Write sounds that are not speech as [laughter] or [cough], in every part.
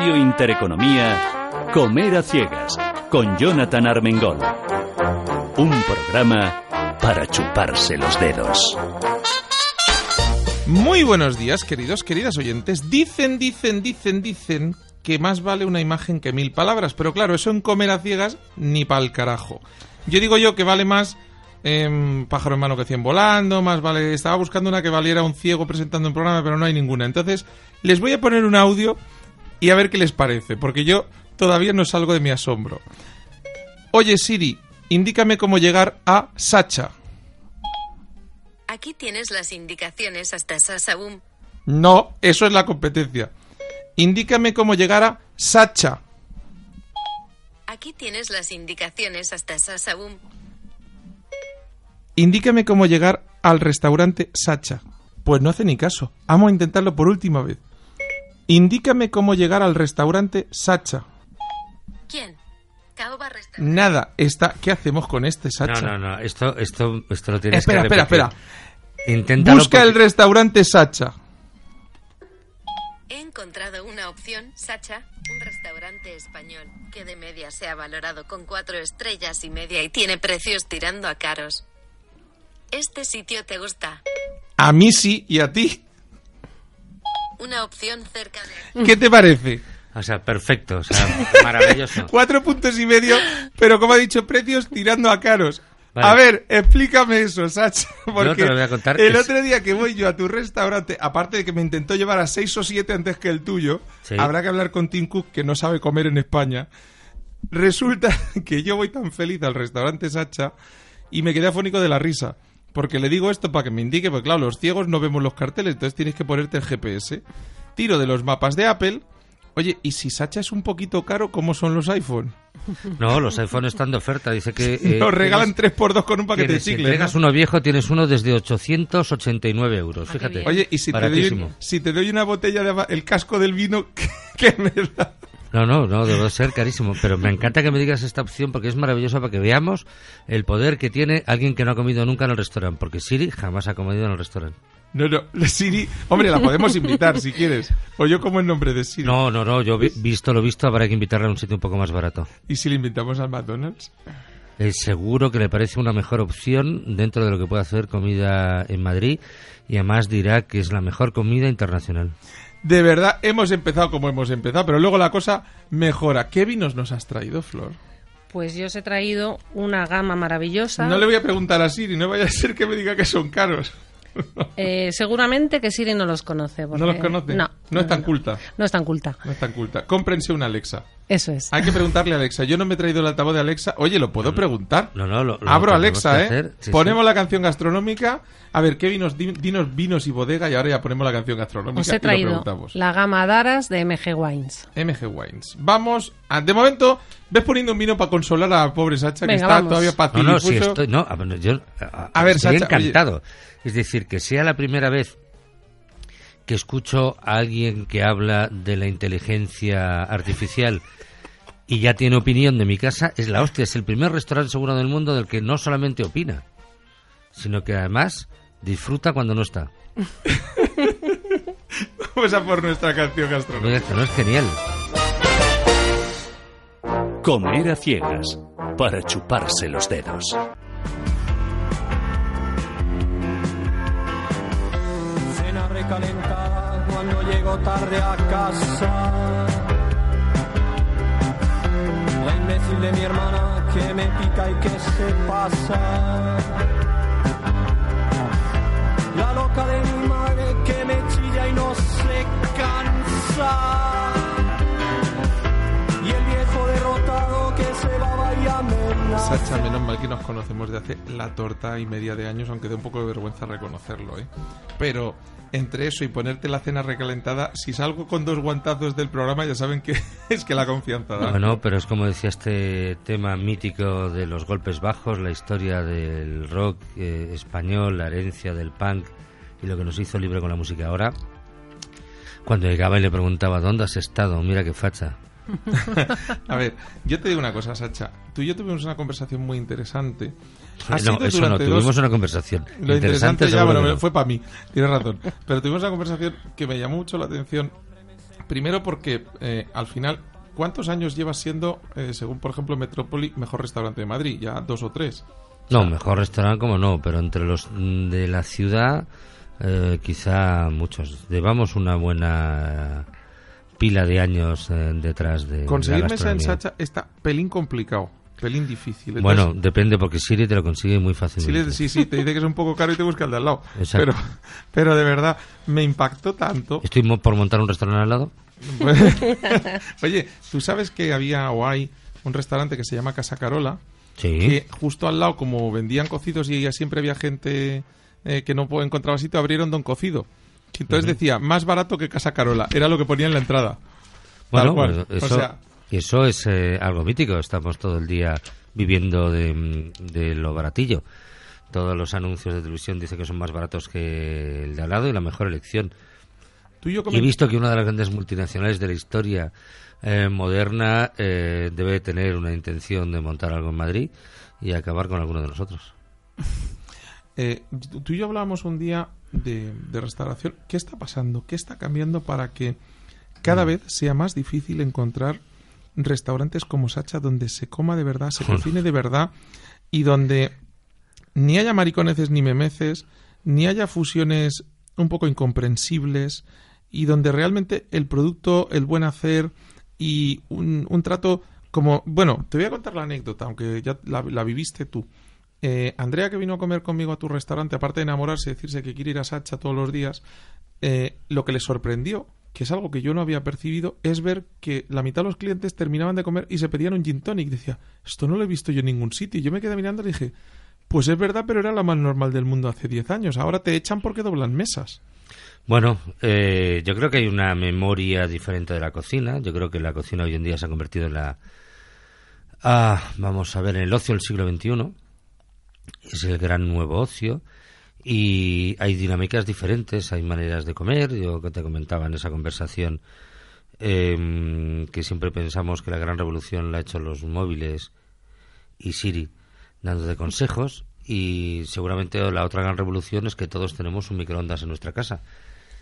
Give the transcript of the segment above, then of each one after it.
Radio Intereconomía, Comer a Ciegas, con Jonathan Armengol. Un programa para chuparse los dedos. Muy buenos días, queridos, queridas oyentes. Dicen, dicen, dicen, dicen que más vale una imagen que mil palabras, pero claro, eso en comer a ciegas ni pa'l carajo. Yo digo yo que vale más em, pájaro en mano que cien volando, más vale... Estaba buscando una que valiera un ciego presentando un programa, pero no hay ninguna. Entonces, les voy a poner un audio y a ver qué les parece, porque yo todavía no salgo de mi asombro. Oye Siri, indícame cómo llegar a Sacha. Aquí tienes las indicaciones hasta Sasaum. No, eso es la competencia. Indícame cómo llegar a Sacha. Aquí tienes las indicaciones hasta Sasaum. Indícame cómo llegar al restaurante Sacha. Pues no hace ni caso. Vamos a intentarlo por última vez. Indícame cómo llegar al restaurante Sacha. ¿Quién? Nada, está. ¿Qué hacemos con este Sacha? No, no, no, esto, esto, esto lo tienes Espera, que espera, repetir. espera. Inténtalo Busca el porque- restaurante Sacha. He encontrado una opción, Sacha, un restaurante español, que de media se ha valorado con cuatro estrellas y media y tiene precios tirando a caros. ¿Este sitio te gusta? A mí sí y a ti. Una opción cerca de... ¿Qué te parece? O sea, perfecto, o sea, [laughs] maravilloso. Cuatro puntos y medio, pero como ha dicho, precios tirando a caros. Vale. A ver, explícame eso, Sacha. [laughs] Porque te lo voy a contar. el Es- otro día que voy yo a tu restaurante, aparte de que me intentó llevar a seis o siete antes que el tuyo, Sí. habrá que hablar con Tim Cook, que no sabe comer en España. Resulta [laughs] que yo voy tan feliz al restaurante Sacha y me quedé afónico de la risa. Porque le digo esto para que me indique, porque claro, los ciegos no vemos los carteles, entonces tienes que ponerte el GPS. Tiro de los mapas de Apple. Oye, ¿y si Sacha es un poquito caro, cómo son los iPhone? No, los iPhones están de oferta. Dice que. [laughs] eh, Nos regalan tienes- 3x2 con un paquete de tienes- si chicles. entregas ¿no? uno viejo, tienes uno desde 889 euros. Ah, qué Fíjate. Oye, y si te, doy, si te doy una botella de el casco del vino, [laughs] ¿qué me da? No, no, no, debe ser carísimo. Pero me encanta que me digas esta opción porque es maravillosa para que veamos el poder que tiene alguien que no ha comido nunca en el restaurante. Porque Siri jamás ha comido en el restaurante. No, no, la [laughs] Siri, hombre, la podemos invitar si quieres. O yo como el nombre de Siri. No, no, no, yo vi- visto lo visto, habrá que invitarla a un sitio un poco más barato. ¿Y si le invitamos al McDonald's? Eh, seguro que le parece una mejor opción dentro de lo que puede hacer comida en Madrid y además dirá que es la mejor comida internacional. De verdad, hemos empezado como hemos empezado, pero luego la cosa mejora. ¿Qué vinos nos has traído, Flor? Pues yo os he traído una gama maravillosa. No le voy a preguntar a Siri, no vaya a ser que me diga que son caros. [laughs] Eh, seguramente que Siri no los conoce. porque- ¿No los conoce? No, No es tan culta. No es tan culta. No es tan culta. Cómprense una Alexa. Eso es. Hay que preguntarle a Alexa. Yo no me he traído el altavoz de Alexa. Oye, ¿lo puedo preguntar? No, no, lo, lo Abro Alexa, que ¿eh? hacer. Sí, ponemos sí. la canción gastronómica. A ver, ¿qué vinos? Di- Dinos vinos y bodega y ahora ya ponemos la canción gastronómica Os y he lo traído preguntamos. la gama Daras de MG Wines. MG Wines. Vamos, a- de momento, ves poniendo un vino para consolar a la pobre Sacha que Venga, está vamos. todavía No, pacífico. no, sí, estoy, no, a ver, yo a, A ver, estoy Sacha, oye. encantado. Es decir, que sea la primera vez que escucho a alguien que habla de la inteligencia artificial y ya tiene opinión de mi casa, es la hostia. Es el primer restaurante seguro del mundo del que no solamente opina, sino que además disfruta cuando no está. [laughs] Vamos a por nuestra canción gastronómica. Que no es genial. Comer a Ciegas, para chuparse los dedos. Tarde a casa. La imbécil de mi hermana que me pica y que se pasa. La loca de mi madre que me chilla y no se cansa. Sacha, menos mal que nos conocemos de hace la torta y media de años, aunque da un poco de vergüenza reconocerlo, ¿eh? Pero entre eso y ponerte la cena recalentada, si salgo con dos guantazos del programa, ya saben que [laughs] es que la confianza da. Bueno, pero es como decía este tema mítico de los golpes bajos, la historia del rock eh, español, la herencia del punk y lo que nos hizo libre con la música ahora. Cuando llegaba y le preguntaba, ¿dónde has estado? Mira qué facha. [laughs] A ver, yo te digo una cosa, Sacha. Tú y yo tuvimos una conversación muy interesante. Ha no, sido eso no, tuvimos dos- una conversación. Lo interesante, ya, seguro bueno, no. fue para mí, tienes razón. Pero tuvimos una conversación que me llamó mucho la atención, Primero porque eh, al final, ¿cuántos años llevas siendo, eh, según por ejemplo Metrópoli, mejor restaurante de Madrid? Ya dos o tres. No, mejor restaurante como no, pero entre los de la ciudad, eh, quizá muchos. Llevamos una buena pila de años eh, detrás de. Conseguir la mesa en. Sacha está pelín complicado, pelín difícil. Entonces, Bueno, depende porque Siri te lo consigue muy fácilmente. le- sí, sí, te dice que es un poco caro y te busca el de al lado. Exacto. Pero, pero de verdad, me impactó tanto. Estoy por montar un restaurante al lado. [laughs] Oye, ¿tú sabes que había o hay un restaurante que se llama Casa Carola? Sí. Que justo al lado, como vendían cocidos y ya siempre había gente eh, que no encontraba sitio, abrieron Don Cocido. Entonces decía, más barato que Casa Carola. Era lo que ponía en la entrada. Bueno, Tal cual. pues O eso, sea- eso es eh, algo mítico. Estamos todo el día viviendo de, de lo baratillo. Todos los anuncios de televisión dicen que son más baratos que el de al lado y la mejor elección. Tú y yo he visto que una de las grandes multinacionales de la historia eh, moderna eh, debe tener una intención de montar algo en Madrid y acabar con alguno de nosotros. [laughs] Eh, tú y yo hablábamos un día de, de restauración. ¿Qué está pasando? ¿Qué está cambiando para que cada vez sea más difícil encontrar restaurantes como Sacha donde se coma de verdad, se [laughs] cocine de verdad y donde ni haya mariconeces ni memeces, ni haya fusiones un poco incomprensibles y donde realmente el producto, el buen hacer y un, un trato como... Bueno, te voy a contar la anécdota, aunque ya la, la viviste tú. Eh, Andrea, que vino a comer conmigo a tu restaurante, aparte de enamorarse, decirse que quiere ir a Sacha todos los días, eh, lo que le sorprendió, que es algo que yo no había percibido, es ver que la mitad de los clientes terminaban de comer y se pedían un gin tonic. Decía, esto no lo he visto yo en ningún sitio. Y yo me quedé mirando y dije, pues es verdad, pero era la más normal del mundo hace 10 años. Ahora te echan porque doblan mesas. Bueno, eh, yo creo que hay una memoria diferente de la cocina. Yo creo que la cocina hoy en día se ha convertido en la... Ah, vamos a ver, en el ocio del siglo XXI. Es el gran nuevo ocio. Y hay dinámicas diferentes, hay maneras de comer. Yo que te comentaba en esa conversación em, que siempre pensamos que la gran revolución la ha hecho los móviles y Siri dándote consejos. Y seguramente la otra gran revolución es que todos tenemos un microondas en nuestra casa.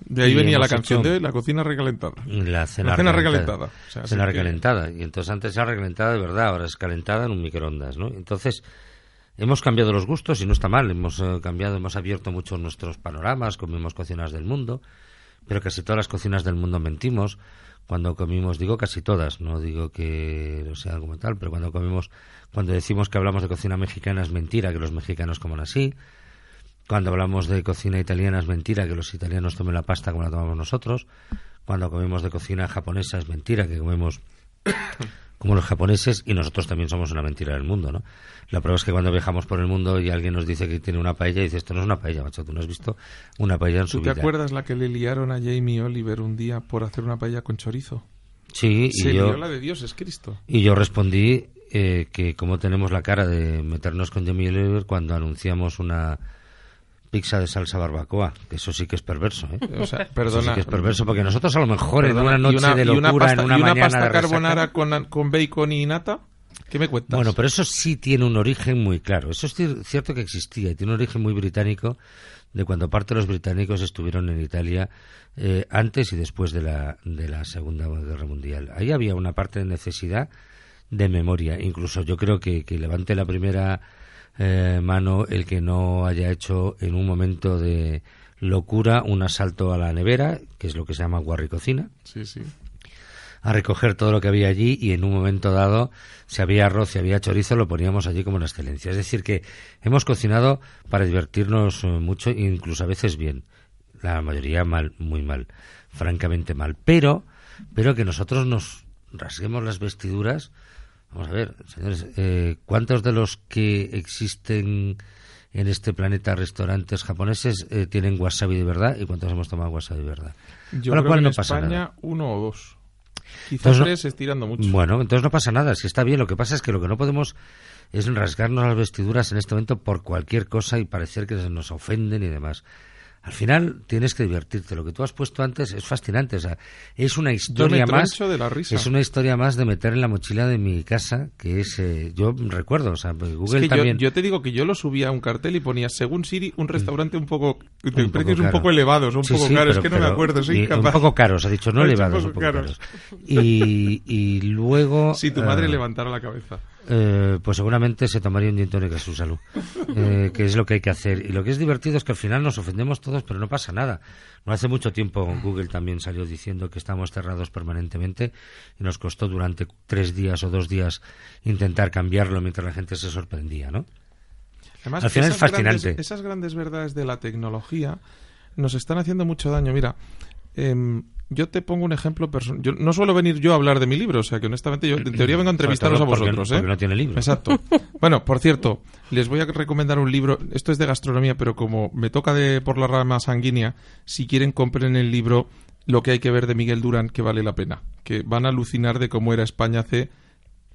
De ahí Y venía la canción de la cocina recalentada. La cena, La cena recalentada. recalentada. O sea, cena que- recalentada. Y entonces antes era recalentada de verdad, ahora es calentada en un microondas, ¿no? Entonces hemos cambiado los gustos y no está mal. Hemos eh, cambiado, hemos abierto mucho nuestros panoramas, comimos cocinas del mundo, pero casi todas las cocinas del mundo mentimos. Cuando comimos, digo casi todas, no digo que sea como tal, pero cuando comimos, cuando decimos que hablamos de cocina mexicana es mentira que los mexicanos coman así. Cuando hablamos de cocina italiana es mentira que los italianos tomen la pasta como la tomamos nosotros. Cuando comemos de cocina japonesa es mentira que comemos como los japoneses y nosotros también somos una mentira del mundo, ¿no? La prueba es que cuando viajamos por el mundo y alguien nos dice que tiene una paella, dice esto no es una paella, macho, tú no has visto una paella en su ¿Tú te vida. acuerdas la que le liaron a Jamie Oliver un día por hacer una paella con chorizo? Sí, Se y yo, la de Dios, es Cristo. y yo respondí eh, que como tenemos la cara de meternos con Jamie Oliver cuando anunciamos una pizza de salsa barbacoa, que eso sí que es perverso, ¿eh? O sea, Eso perdona. sí que es perverso porque nosotros a lo mejor perdona, en una ¿y noche de y locura, pasta, en una y una mañana pasta de resaca- carbonara con, con bacon y nata? ¿Qué me cuentas? Bueno, pero eso sí tiene un origen muy claro. Eso es cier- cierto que existía y tiene un origen muy británico de cuando parte de los británicos estuvieron en Italia eh, antes y después de la, de la Segunda Guerra Mundial. Ahí había una parte de necesidad de memoria. Incluso yo creo que, que levante la primera eh, mano el que no haya hecho en un momento de locura un asalto a la nevera, que es lo que se llama guarricocina Sí, sí. a recoger todo lo que había allí y en un momento dado, si había arroz y había chorizo, lo poníamos allí como una excelencia. Es decir, que hemos cocinado para divertirnos eh, mucho, incluso a veces bien. La mayoría mal, muy mal, francamente mal. Pero, pero que nosotros nos rasguemos las vestiduras. Vamos a ver, señores, eh, ¿cuántos de los que existen en este planeta restaurantes japoneses eh, tienen wasabi de verdad y cuántos hemos tomado wasabi de verdad? Yo Con lo creo cual que no en pasa España nada. uno o dos. Quizás no- tres estirando mucho. Bueno, entonces no pasa nada, si está bien. Lo que pasa es que lo que no podemos es rasgarnos las vestiduras en este momento por cualquier cosa y parecer que nos ofenden y demás. Al final tienes que divertirte. Lo que tú has puesto antes es fascinante. O sea, es una historia más. de la risa. Es una historia más de meter en la mochila de mi casa, que es. eh, yo recuerdo, o sea, pues Es Google que también. yo te digo que yo lo subía a un cartel y ponía, según Siri, un restaurante un poco. de precios un poco elevados, un Sí, poco sí, caros. es que no me acuerdo, soy incapaz. Un poco caros, ha dicho, no [laughs] elevados, un poco caros. caros. Y, y luego. [laughs] Si tu madre eh, levantara la cabeza. Eh, pues seguramente se tomaría un gin tonic a su salud, eh, [laughs] que es lo que hay que hacer. Y lo que es divertido es que al final nos ofendemos todos, pero no pasa nada. No hace mucho tiempo Google también salió diciendo que estamos cerrados permanentemente y nos costó durante tres días o dos días intentar cambiarlo mientras la gente se sorprendía, ¿no? Además, Al final esas es fascinante. Grandes, esas grandes verdades de la tecnología nos están haciendo mucho daño. Mira, em, yo te pongo un ejemplo personal. Yo no suelo venir yo a hablar de mi libro, o sea que honestamente yo en teoría vengo a entrevistaros a porque- vosotros. ¿eh? porque no tiene libro. Exacto. [laughs] Bueno, por cierto, les voy a recomendar un libro. Esto es de gastronomía, pero como me toca de por la rama sanguínea, si quieren compren el libro Lo que hay que ver de Miguel Durán, que vale la pena. Que van a alucinar de cómo era España hace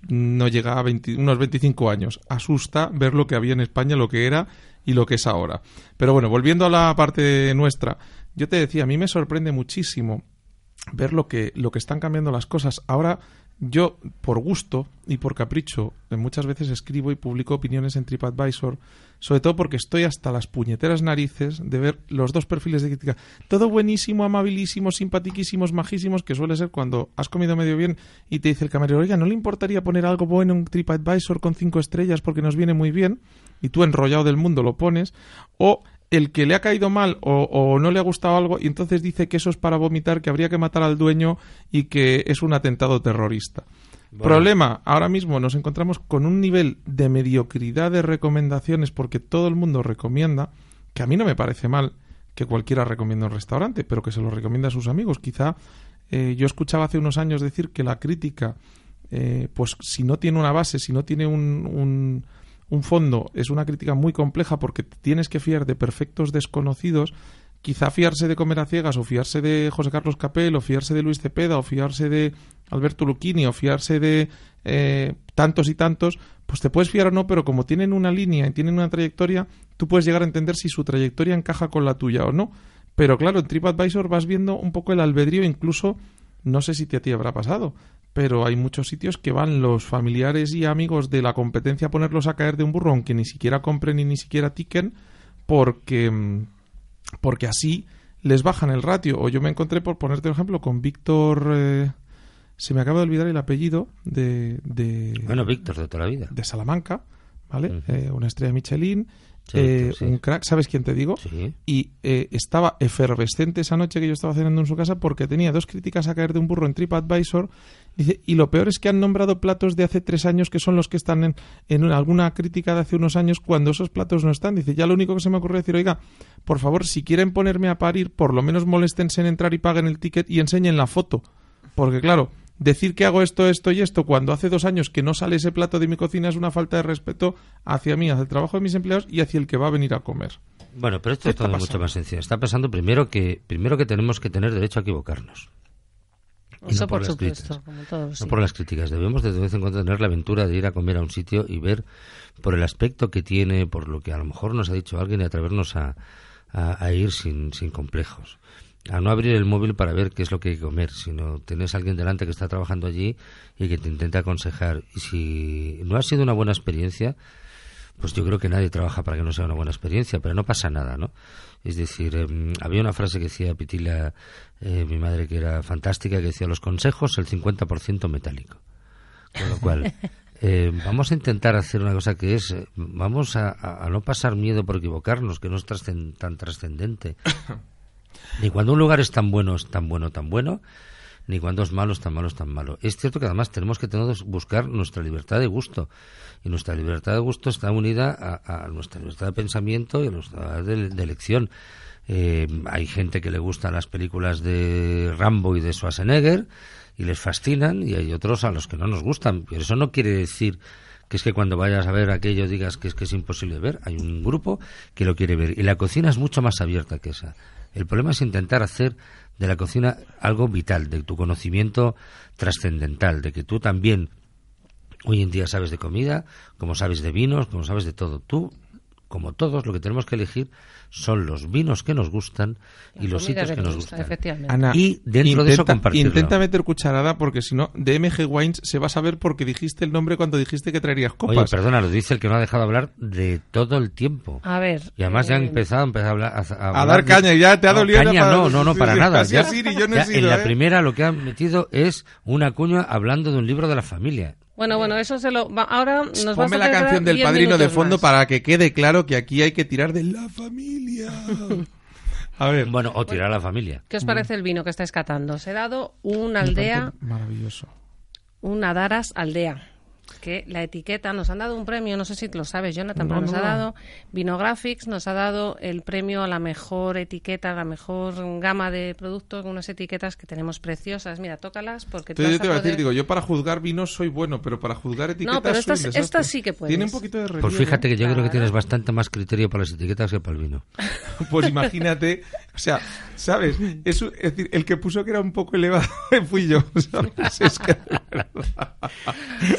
no llega a 20 unos 25 años. Asusta ver lo que había en España, lo que era y lo que es ahora. Pero bueno, volviendo a la parte nuestra, yo te decía, a mí me sorprende muchísimo ver lo que, lo que están cambiando las cosas. Ahora, yo, por gusto y por capricho, eh, muchas veces escribo y publico opiniones en TripAdvisor, sobre todo porque estoy hasta las puñeteras narices de ver los dos perfiles de crítica. Todo buenísimo, amabilísimos, simpatiquísimos, majísimos, que suele ser cuando has comido medio bien y te dice el camarero, oiga, ¿no le importaría poner algo bueno en TripAdvisor con cinco estrellas porque nos viene muy bien? Y tú, enrollado del mundo, lo pones. O el que le ha caído mal o, o no le ha gustado algo y entonces dice que eso es para vomitar, que habría que matar al dueño y que es un atentado terrorista. Problema, ahora mismo nos encontramos con un nivel de mediocridad de recomendaciones porque todo el mundo recomienda, que a mí no me parece mal que cualquiera recomienda un restaurante, pero que se lo recomienda a sus amigos. Quizá eh, yo escuchaba hace unos años decir que la crítica, eh, pues si no tiene una base, si no tiene un, un, un fondo, es una crítica muy compleja porque tienes que fiar de perfectos desconocidos. Quizá fiarse de Comer a Ciegas o fiarse de José Carlos Capel o fiarse de Luis Cepeda o fiarse de Alberto Lucchini o fiarse de eh, tantos y tantos, pues te puedes fiar o no, pero como tienen una línea y tienen una trayectoria, tú puedes llegar a entender si su trayectoria encaja con la tuya o no. Pero claro, en TripAdvisor vas viendo un poco el albedrío, incluso, no sé si te a ti habrá pasado, pero hay muchos sitios que van los familiares y amigos de la competencia a ponerlos a caer de un burro, aunque ni siquiera compren y ni siquiera tiquen, porque, mm, porque así les bajan el ratio. O yo me encontré, por ponerte un ejemplo, con Víctor... eh, se me acaba de olvidar el apellido de, de, Bueno, Víctor, de toda la vida. de Salamanca, Eh, una estrella Michelin, Sí, eh, sí. un crack, ¿sabes quién te digo? Sí. Y eh, estaba efervescente esa noche que yo estaba cenando en su casa porque tenía dos críticas a caer de un burro en TripAdvisor. Dice, y lo peor es que han nombrado platos de hace tres años que son los que están en, en una- alguna crítica de hace unos años cuando esos platos no están. Dice, ya lo único que se me ocurrió decir, oiga, por favor, si quieren ponerme a parir, por lo menos moléstense en entrar y paguen el ticket y enseñen la foto. Porque claro, decir que hago esto, esto y esto cuando hace dos años que no sale ese plato de mi cocina es una falta de respeto hacia mí, hacia el trabajo de mis empleados y hacia el que va a venir a comer. Bueno, pero esto ¿Qué es está todo mucho más sencillo. Está pasando primero que primero que tenemos que tener derecho a equivocarnos. Y Eso no por por las supuesto, críticas. como todos. No sí. por las críticas. Debemos de, de vez en cuando tener la aventura de ir a comer a un sitio y ver por el aspecto que tiene, por lo que a lo mejor nos ha dicho alguien y atrevernos a, a- a ir sin, sin complejos. A no abrir el móvil para ver qué es lo que hay que comer, sino tenés a alguien delante que está trabajando allí y que te intenta aconsejar. Y si no ha sido una buena experiencia, pues yo creo que nadie trabaja para que no sea una buena experiencia, pero no pasa nada, ¿no? Es decir, em, había una frase que decía Pitila, eh, mi madre, que era fantástica, que decía, los consejos, el 50% metálico. Con lo cual, [laughs] eh, vamos a intentar hacer una cosa que es, eh, vamos a, a- no pasar miedo por equivocarnos, que no es tan trascendente. [coughs] Ni cuando un lugar es tan bueno, es tan bueno, tan bueno, ni cuando es malo, es tan malo, es tan malo. Es cierto que además tenemos que tener, buscar nuestra libertad de gusto. Y nuestra libertad de gusto está unida a, nuestra libertad de pensamiento y a nuestra libertad de, de elección. Eh, hay gente que le gustan las películas de Rambo y de Schwarzenegger y les fascinan y hay otros a los que no nos gustan. Pero eso no quiere decir que es que cuando vayas a ver aquello digas que es que es imposible ver. Hay un grupo que lo quiere ver y la cocina es mucho más abierta que esa. El problema es intentar hacer de la cocina algo vital, de tu conocimiento trascendental, de que tú también hoy en día sabes de comida, como sabes de vinos, como sabes de todo. Tú como todos, lo que tenemos que elegir son los vinos que nos gustan y los sitios que que nos gusta, gustan. Ana, Y dentro de eso intenta- compartirlo. Intenta meter cucharada porque si no, de MG Wines se va a saber porque dijiste el nombre cuando dijiste que traerías copas. Oye, perdona, lo dice el que no ha dejado hablar de todo el tiempo. A ver. Y además ya han eh, empezado a empezar a hablar. A, a a hablar dar de- caña, ya te ha No, dolido. caña, para- no, no, no, para sí, nada. Ya- yo no ya sido, en la ¿eh? primera lo que han metido es una cuña hablando de un libro de la familia. Bueno, bueno, eso se lo. va- ahora nos vas Ponme a la tener que canción del 10 padrino de fondo más. para que quede claro que aquí hay que tirar de la familia. [laughs] A ver. Bueno, o tirar a la familia. ¿Qué os parece el vino que estáis catando? Os he dado una aldea, Maravilloso. una Daras aldea. Que la etiqueta nos han dado un premio, no sé si lo sabes, Jonathan, No, pero nos no. ha dado Vinographics, nos ha dado el premio a la mejor etiqueta, la mejor gama de productos, unas etiquetas que tenemos preciosas. Mira, tócalas porque Entonces yo vas te iba a decir, digo, yo para juzgar vinos soy bueno, pero para juzgar etiquetas pero soy estas- un estas sí que puedes. Tiene un poquito de Pues relieve. fíjate que yo creo que Claro. tienes bastante más criterio para las etiquetas que para el vino. [laughs] Pues imagínate, o sea, ¿sabes? Es, es decir, el que puso que era un poco elevado [laughs] fui yo, ¿sabes? Es que de verdad.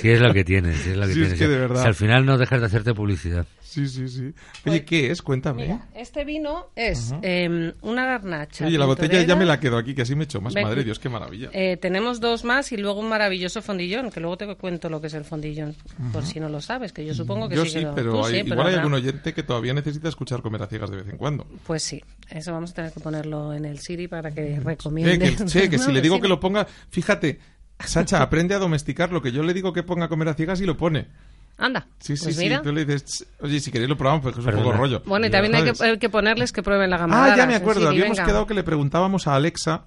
Es lo que tienes, si es lo que Sí, es tienes. que de verdad. Si al final no dejas de hacerte publicidad. Sí, sí, sí. Oye, ¿qué es? Cuéntame. Mira, este vino es eh, una garnacha. Oye, la botella ya me la quedo aquí, que así me echo más. Ven. Madre Dios, qué maravilla. Eh, tenemos dos más y luego un maravilloso fondillón, que luego te cuento lo que es el fondillón, por si no lo sabes, que yo supongo que Yo sí. sí, pero hay- sí, pero igual hay algún oyente que todavía necesita escuchar comer a ciegas de vez en cuando. Pues sí, eso vamos a tener que ponerlo en el Siri para que recomiende. que, che, que si [laughs] le digo sí. que lo ponga, fíjate, Sacha, aprende a domesticar lo que yo le digo que ponga a comer a ciegas y lo pone. Anda, Sí, sí, pues sí. mira. Tú le dices, "Ch, oye, si queréis lo probamos, porque es un Perdona. poco rollo. Bueno, y también hay que, hay que ponerles que prueben la gama. Ah, ya me acuerdo. Siri, Habíamos venga. quedado que le preguntábamos a Alexa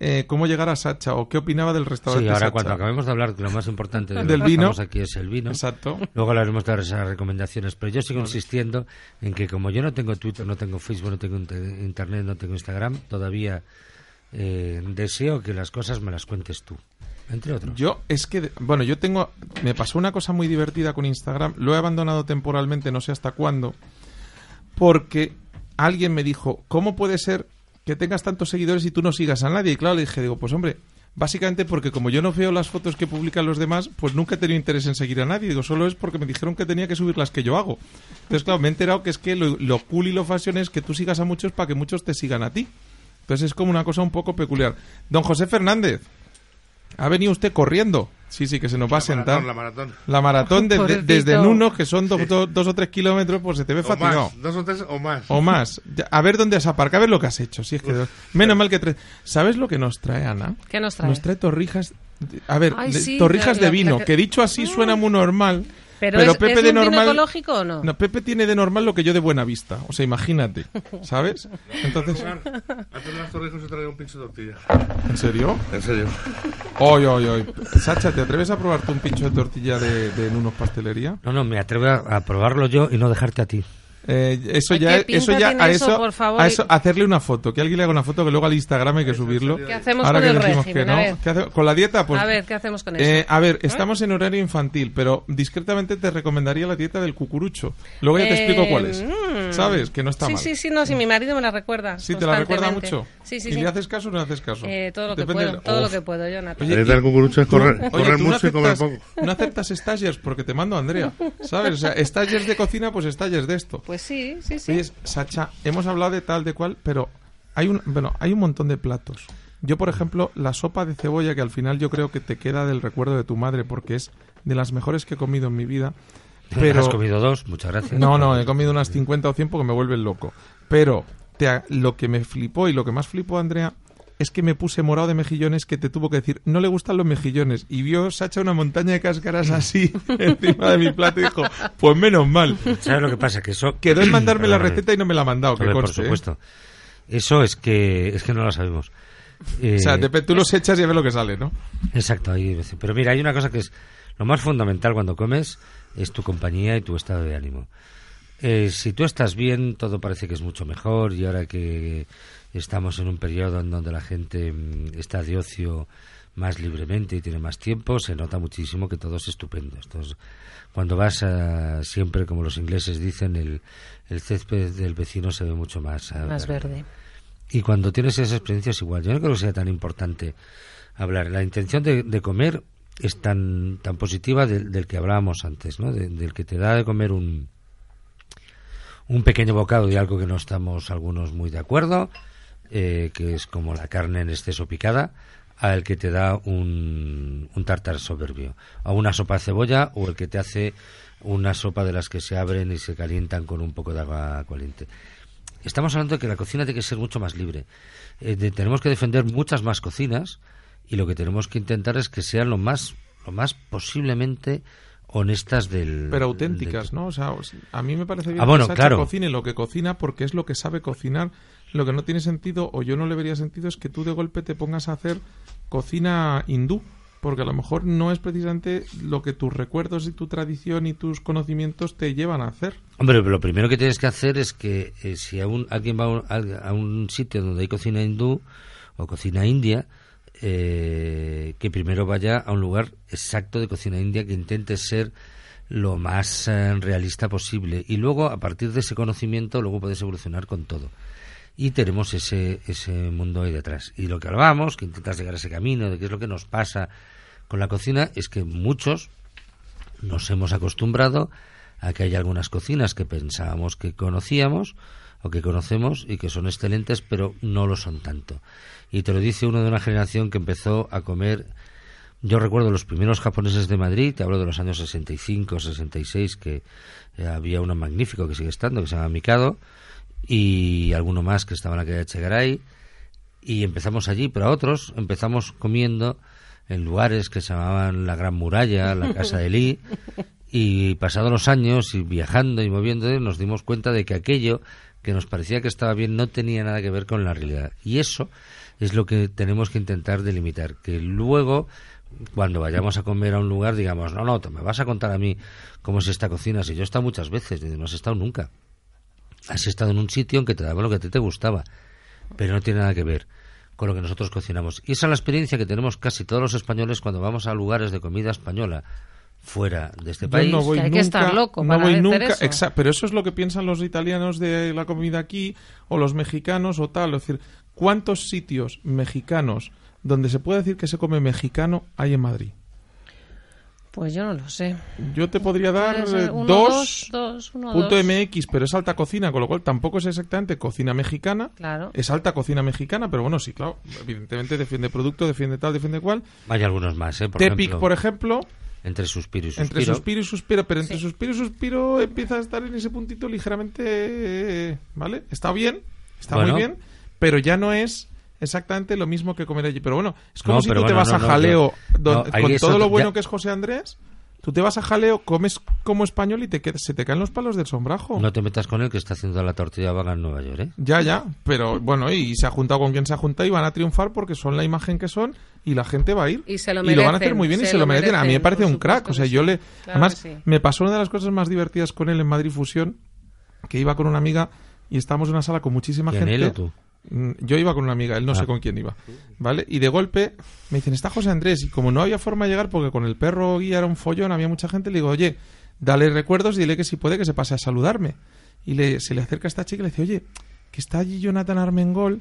eh, cómo llegar a Sacha o qué opinaba del restaurante Sí, ahora Sacha. cuando acabemos de hablar, que lo más importante de [laughs] Del vino. aquí es el vino. Exacto. Luego hablaremos de esas recomendaciones, pero yo sigo insistiendo en que como yo no tengo Twitter, no tengo Facebook, no tengo inter- Internet, no tengo Instagram, todavía eh, deseo que las cosas me las cuentes tú, entre otros. Yo es que, bueno, yo tengo, me pasó una cosa muy divertida con Instagram, lo he abandonado temporalmente, no sé hasta cuándo, porque alguien me dijo, ¿cómo puede ser que tengas tantos seguidores y tú no sigas a nadie? Y claro, le dije, digo, pues hombre, básicamente porque como yo no veo las fotos que publican los demás, pues nunca he tenido interés en seguir a nadie, digo, solo es porque me dijeron que tenía que subir las que yo hago. Entonces, claro, me he enterado que es que lo, lo cool y lo fashion es que tú sigas a muchos para que muchos te sigan a ti. Entonces es como una cosa un poco peculiar. Don José Fernández, ¿ha venido usted corriendo? Sí, sí, que se nos va a sentar. La maratón. La maratón [laughs] desde, desde Nuno, que son do- do- dos o tres kilómetros, pues se te ve O fatigado. más, dos o tres o más. O más. A ver dónde has aparcado, a ver lo que has hecho. Si es que menos mal que tres. ¿Sabes lo que nos trae Ana? ¿Qué nos trae? Nos trae torrijas. de- A ver, Ay, de- sí, torrijas de vino, la que- que dicho así suena muy normal. Pero, Pero, es, Pepe ¿es de un normal. ecológico o no? No, Pepe tiene de normal lo que yo de buena vista. O sea, imagínate. ¿Sabes? [laughs] Entonces, Antes de las torrijas se traía un pincho de tortilla. ¿en serio? En serio. Hoy, hoy, hoy. Sacha, ¿te atreves a probarte un pincho de tortilla de, de Nunos Pastelería? No, no, me atrevo a, a probarlo yo y no dejarte a ti. Eh, eso ya, eso ya, a eso, eso, por favor, a eso, hacerle una foto, que alguien le haga una foto, que luego al Instagram hay que subirlo. ¿Qué hacemos Ahora con que el régimen? que A no. ver. ¿Qué hace- Con la dieta, pues. a ver, ¿qué hacemos con eso? eh, a ver, estamos en horario infantil, pero discretamente te recomendaría la dieta del cucurucho. Luego ya te explico Eh, cuál es. mm. ¿Sabes? Que no está sí, mal. sí, sí, no, si mi marido me la recuerda. Sí, te la recuerda mucho. Sí, sí, ¿Y sí. le haces caso o no le haces caso? Eh, todo lo que puedo, del- todo lo que puedo, Jonathan. Oye, cucurucho es correr, Oye, correr tú no mucho y comer aceptas, poco. no aceptas stagers porque te mando a Andrea, ¿sabes? O sea, stagers de cocina, pues stagers de esto. Pues sí, sí, sí. Oye, Sacha, hemos hablado de tal, de cual, pero hay un, bueno, hay un montón de platos. Yo, por ejemplo, la sopa de cebolla, que al final yo creo que te queda del recuerdo de tu madre, porque es de las mejores que he comido en mi vida. Pero, Has comido dos, muchas gracias. no, no, he comido unas 50 o 100 porque me vuelven loco. Pero te lo que me flipó y lo que más flipó, Andrea, es que me puse morado de mejillones que te tuvo que decir, no le gustan los mejillones. Y vio Sacha una montaña de cáscaras así [laughs] encima de mi plato y dijo, pues menos mal. ¿Sabes lo que pasa? Que eso... Quedó en mandarme la receta y no me la ha mandado, que por conste, ¿eh? supuesto. Eso es que es que no lo sabemos. Eh, O sea, dep- tú los echas y a ver lo que sale, ¿no? Exacto, ahí, pero mira, hay una cosa que es lo más fundamental cuando comes es tu compañía y tu estado de ánimo. Eh, si tú estás bien, todo parece que es mucho mejor y ahora que estamos en un periodo en donde la gente mm, está de ocio más libremente y tiene más tiempo, se nota muchísimo que todo es estupendo. Entonces, cuando vas a, siempre, como los ingleses dicen, el, el césped del vecino se ve mucho más, ah, Más verde. y cuando tienes esa experiencia es igual. Yo no creo que sea tan importante hablar. La intención de, de comer es tan, tan positiva del, del que hablábamos antes, ¿no? De- del que te da de comer un, un pequeño bocado de algo que no estamos algunos muy de acuerdo, eh, que es como la carne en exceso picada, al que te da un, un tartar soberbio, a una sopa de cebolla o el que te hace una sopa de las que se abren y se calientan con un poco de agua caliente. Estamos hablando de que la cocina tiene que ser mucho más libre. Eh, tenemos que defender muchas más cocinas y lo que tenemos que intentar es que sean lo más, lo más posiblemente honestas del. Pero auténticas, del- ¿no? O sea, a mí me parece bien Ah, bueno, que Sacha claro. cocine lo que cocina porque es lo que sabe cocinar. Lo que no tiene sentido, o yo no le vería sentido, es que tú de golpe te pongas a hacer cocina hindú. Porque a lo mejor no es precisamente lo que tus recuerdos y tu tradición y tus conocimientos te llevan a hacer. Hombre, pero lo primero que tienes que hacer es que eh, si a un- alguien va a un, a un sitio donde hay cocina hindú o cocina india, eh, que primero vaya a un lugar exacto de cocina india que intente ser lo más eh, realista posible. Y luego, a partir de ese conocimiento, luego puedes evolucionar con todo. Y tenemos ese, ese mundo ahí detrás. Y lo que hablábamos, que intentas llegar a ese camino, de qué es lo que nos pasa con la cocina, es que muchos nos hemos acostumbrado a que hay algunas cocinas que pensábamos que conocíamos o que conocemos y que son excelentes, pero no lo son tanto. Y te lo dice uno de una generación que empezó a comer. Yo recuerdo los primeros japoneses de Madrid, te hablo de los años 65, 66, que eh, había uno magnífico que sigue estando, que se llama Mikado, y alguno más que estaba en la calle de y empezamos allí, pero a otros empezamos comiendo en lugares que se llamaban la Gran Muralla, la Casa de Lee, y pasados los años y viajando y moviéndonos nos dimos cuenta de que aquello que nos parecía que estaba bien no tenía nada que ver con la realidad. Y eso es lo que tenemos que intentar delimitar, que luego cuando vayamos a comer a un lugar digamos, no, no, te me vas a contar a mí cómo es esta cocina, si yo he estado muchas veces, y no has estado nunca. Has estado en un sitio en que te daba lo que a ti te gustaba, pero no tiene nada que ver con lo que nosotros cocinamos. Y esa es la experiencia que tenemos casi todos los españoles cuando vamos a lugares de comida española fuera de este país. no voy Que hay que nunca, estar loco no voy nunca, eso. pero eso es lo que piensan los italianos de la comida aquí o los mexicanos o tal, es decir, ¿cuántos sitios mexicanos donde se puede decir que se come mexicano hay en Madrid? Pues yo no lo sé. Yo te podría dar Puede ser eh, uno, dos, dos, dos, uno, punto dos. MX, pero es alta cocina, con lo cual tampoco es exactamente cocina mexicana. Claro. Es alta cocina mexicana, pero bueno, sí, claro, evidentemente defiende producto, defiende tal, defiende cual. Hay algunos más, ¿eh? Por Tepic, ejemplo, por ejemplo, entre suspiro y suspiro. entre suspiro y suspiro, pero entre Sí. suspiro y suspiro empieza a estar en ese puntito ligeramente, ¿vale? Está bien, está Bueno. muy bien, pero ya no es exactamente lo mismo que comer allí. Pero bueno, es como No, si tú te bueno, vas no, a no, jaleo, yo- don- no, ahí con todo otro- lo bueno ya- que es José Andrés, tú te vas a jaleo, comes como español y te quedas- se te caen los palos del sombrajo. No te metas con él que está haciendo la tortilla vaga en Nueva York, ¿eh? Ya, ya, pero bueno, y se ha juntado con quien se ha juntado y van a triunfar porque son la imagen que son y la gente va a ir. Y se lo van a hacer merecen, muy bien y se lo lo merecen. A mí me merecen, parece un crack. O sea, yo le. Claro Además, sí. me pasó una de las cosas más divertidas con él en Madrid Fusión, que iba con una amiga y estábamos en una sala con muchísima ¿Quién, gente. él o tú? Mm, Yo iba con una amiga, él no Ah. sé con quién iba. ¿Vale? Y de golpe me dicen, está José Andrés. Y como no había forma de llegar porque con el perro guía era un follón, había mucha gente, le digo, oye, dale recuerdos y dile que si puede que se pase a saludarme. Y le, se le acerca a esta chica y le dice, oye, que está allí Jonathan Armengol,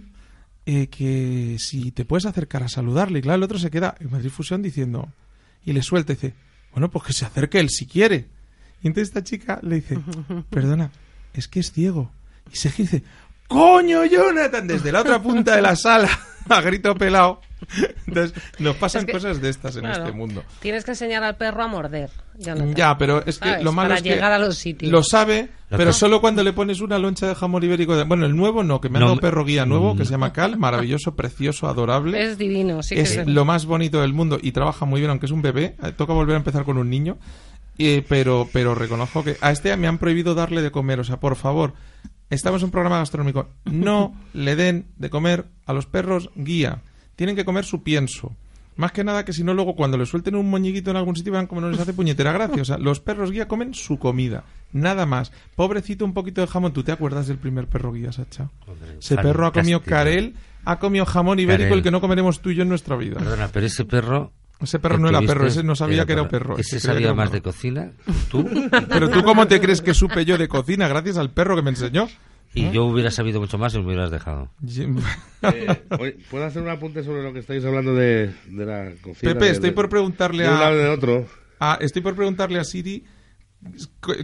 eh, que si te puedes acercar a saludarle. Y claro, el otro se queda en Madrid Fusión diciendo, y le suelta y dice, bueno, pues que se acerque él si quiere. Y entonces esta chica le dice, [laughs] perdona, es que es ciego. Y se dice, ¡Coño, Jonathan! Desde la otra punta de la sala, [laughs] a grito pelado. Entonces, nos pasan Es que- cosas de estas en Claro. este mundo. Tienes que enseñar al perro a morder. Jonathan. Ya, pero es que ¿Sabes? lo malo Para es que llegar a los sitios. lo sabe, pero solo cuando le pones una loncha de jamón ibérico. de- Bueno, el nuevo no, que me ha No, dado perro guía nuevo, que se llama Cal, maravilloso, precioso, adorable. Es divino, sí que es lo más bonito del mundo y trabaja muy bien, aunque es un bebé. Eh, Toca volver a empezar con un niño. Eh, pero, pero reconozco que a este me han prohibido darle de comer. O sea, por favor, estamos en un programa gastronómico. No le den de comer a los perros guía. Tienen que comer su pienso. Más que nada que si no, luego cuando le suelten un moñiguito en algún sitio, van como no les hace puñetera gracia. O sea, los perros guía comen su comida. Nada más. Pobrecito, un poquito de jamón. ¿Tú te acuerdas del primer perro guía, Sacha? Hombre, Ese perro ha comido carel, ha comido jamón ibérico, Carel. el que no comeremos tú y yo en nuestra vida. Perdona, pero ese perro... Ese perro no era perro, ese no sabía que era un perro. Ese sabía más perro. de cocina, tú, [laughs] Pero tú, ¿cómo te crees que supe yo de cocina? Gracias al perro que me enseñó. y yo hubiera sabido mucho más y me hubieras dejado. Eh, oye, ¿Puedo hacer un apunte sobre lo que estáis hablando de, de la cocina? Pepe, de- estoy de- por preguntarle de un lado a, del otro. a- estoy por preguntarle a Siri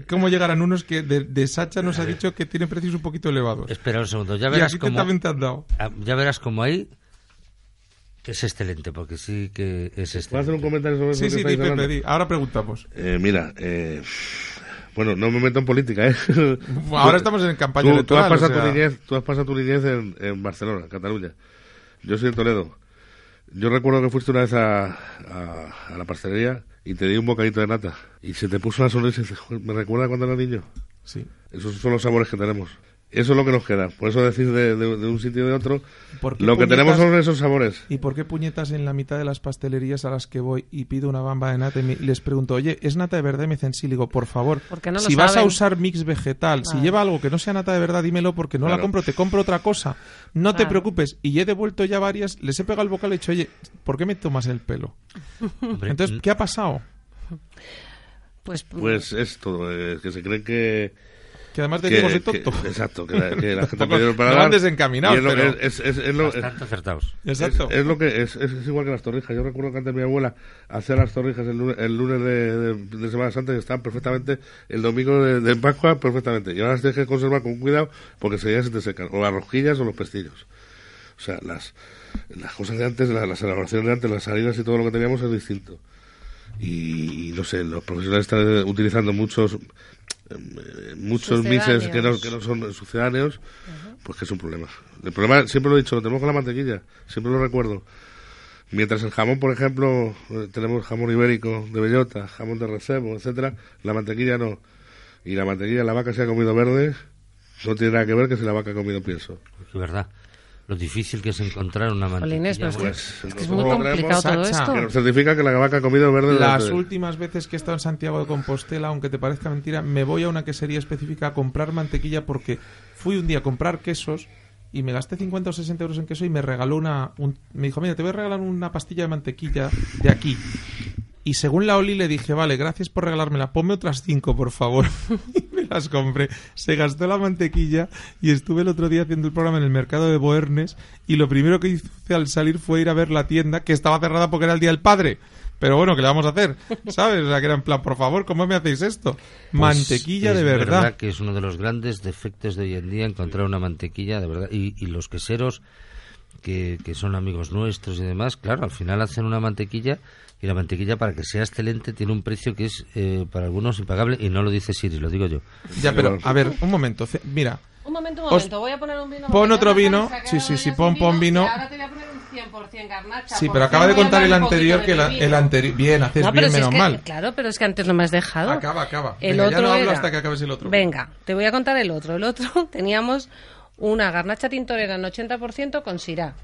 cómo llegarán unos que de, de Sacha nos ha dicho que tienen precios un poquito elevados. Espera un segundo, ya Y verás cómo... te también te han dado. Ah, Ya verás como ahí es excelente, porque sí que es ¿Puedo hacer un excelente. comentario sobre eso Sí, que sí, di, Pepe, di. Ahora preguntamos. Eh, mira, eh, bueno, no me meto en política, ¿eh? Ahora estamos en campaña tú, tú has electoral. pasado o sea, tu niñez, tú has pasado tu niñez en, en Barcelona, Cataluña. Yo soy en Toledo. Yo recuerdo que fuiste una vez a, a, a la pastelería y te di un bocadito de nata y se te puso una sonrisa y dices, "Joder, me recuerda cuando era niño. Sí. Esos son los sabores que tenemos. Eso es lo que nos queda. Por eso decir de, de- de un sitio y de otro, ¿Por qué lo que puñetas- tenemos son esos sabores. ¿Y por qué puñetas en la mitad de las pastelerías a las que voy y pido una bamba de nata y me- les pregunto, oye, ¿es nata de verdad? Y me dicen, sí, digo, por favor, no si vas a usar mix vegetal, si lleva algo que no sea nata de verdad, dímelo porque no la compro, te compro otra cosa. No te preocupes. Y he devuelto ya varias, les he pegado el bocal y he dicho, oye, ¿por qué me tomas el pelo? Hombre, Entonces, ¿qué ha pasado? Pues, Pues esto, eh, que se creen que... Que además te que- digo, soy que- tonto. exacto, que la, que la [laughs] gente pide para no desencaminados, es lo, pero- es, es- es lo- bastante acertados. Exacto. Es, es lo que es, es, igual que las torrijas. Yo recuerdo que antes mi abuela hacía las torrijas el lunes, el lunes de, de- de Semana Santa y estaban perfectamente el domingo de, de Pascua perfectamente. Y ahora las tienes que conservar con cuidado porque seguidas se te secan. O las rosquillas o los pestillos. O sea, las, las cosas de antes, las, las elaboraciones de antes, las salidas y todo lo que teníamos es distinto. Y, y no sé, los profesionales están utilizando muchos muchos mixes que no, que no son sucedáneos, pues que es un problema. El problema, siempre lo he dicho, lo tenemos con la mantequilla, siempre lo recuerdo. Mientras el jamón, por ejemplo, eh, tenemos jamón ibérico de bellota, jamón de recebo, etcétera, la mantequilla no. Y la mantequilla, la vaca se ha comido verde, no tiene nada que ver que si la vaca ha comido pienso. Es verdad. Lo difícil que es encontrar una mantequilla. pero es que, buena. Pues, es que es muy complicado todo Sacha, esto. Que nos certifica que la vaca ha comido verde Las últimas veces que he estado en Santiago de Compostela, aunque te parezca mentira, me voy a una quesería específica a comprar mantequilla porque fui un día a comprar quesos y me gasté 50 o 60 euros en queso y me regaló una... un- me dijo, mira, te voy a regalar una pastilla de mantequilla de aquí. Y según la Oli le dije, vale, gracias por regalármela, ponme otras cinco, por favor. [laughs] y me las compré. Se gastó la mantequilla y estuve el otro día haciendo el programa en el mercado de Boernes y lo primero que hice al salir fue ir a ver la tienda que estaba cerrada porque era el Día del Padre. Pero bueno, ¿qué le vamos a hacer? [laughs] ¿Sabes? O sea, que era en plan, por favor, ¿cómo me hacéis esto? Pues mantequilla es de verdad. que es uno de los grandes defectos de hoy en día encontrar una mantequilla de verdad. Y, y los queseros que, que son amigos nuestros y demás, claro, al final hacen una mantequilla y la mantequilla para que sea excelente tiene un precio que es eh, para algunos impagable y no lo dice Siri, lo digo yo. Ya, pero, a ver, un momento. Mira, Un momento, un Os- momento, voy a poner un vino. pon otro ya vino. Sí, sí, sí, ya pon- pon vino. ahora te voy a poner un 100% garnacha. sí, pero acaba de contar el anterior que la- el anterior... Bien, haces No, bien, si es menos que- mal. Claro, pero es que antes no me has dejado. Acaba, acaba. El Venga, ya otro no hablo era- hasta que acabes el otro. Venga, te voy a contar el otro. El otro [laughs] teníamos una garnacha tintorera en 80% con sirá.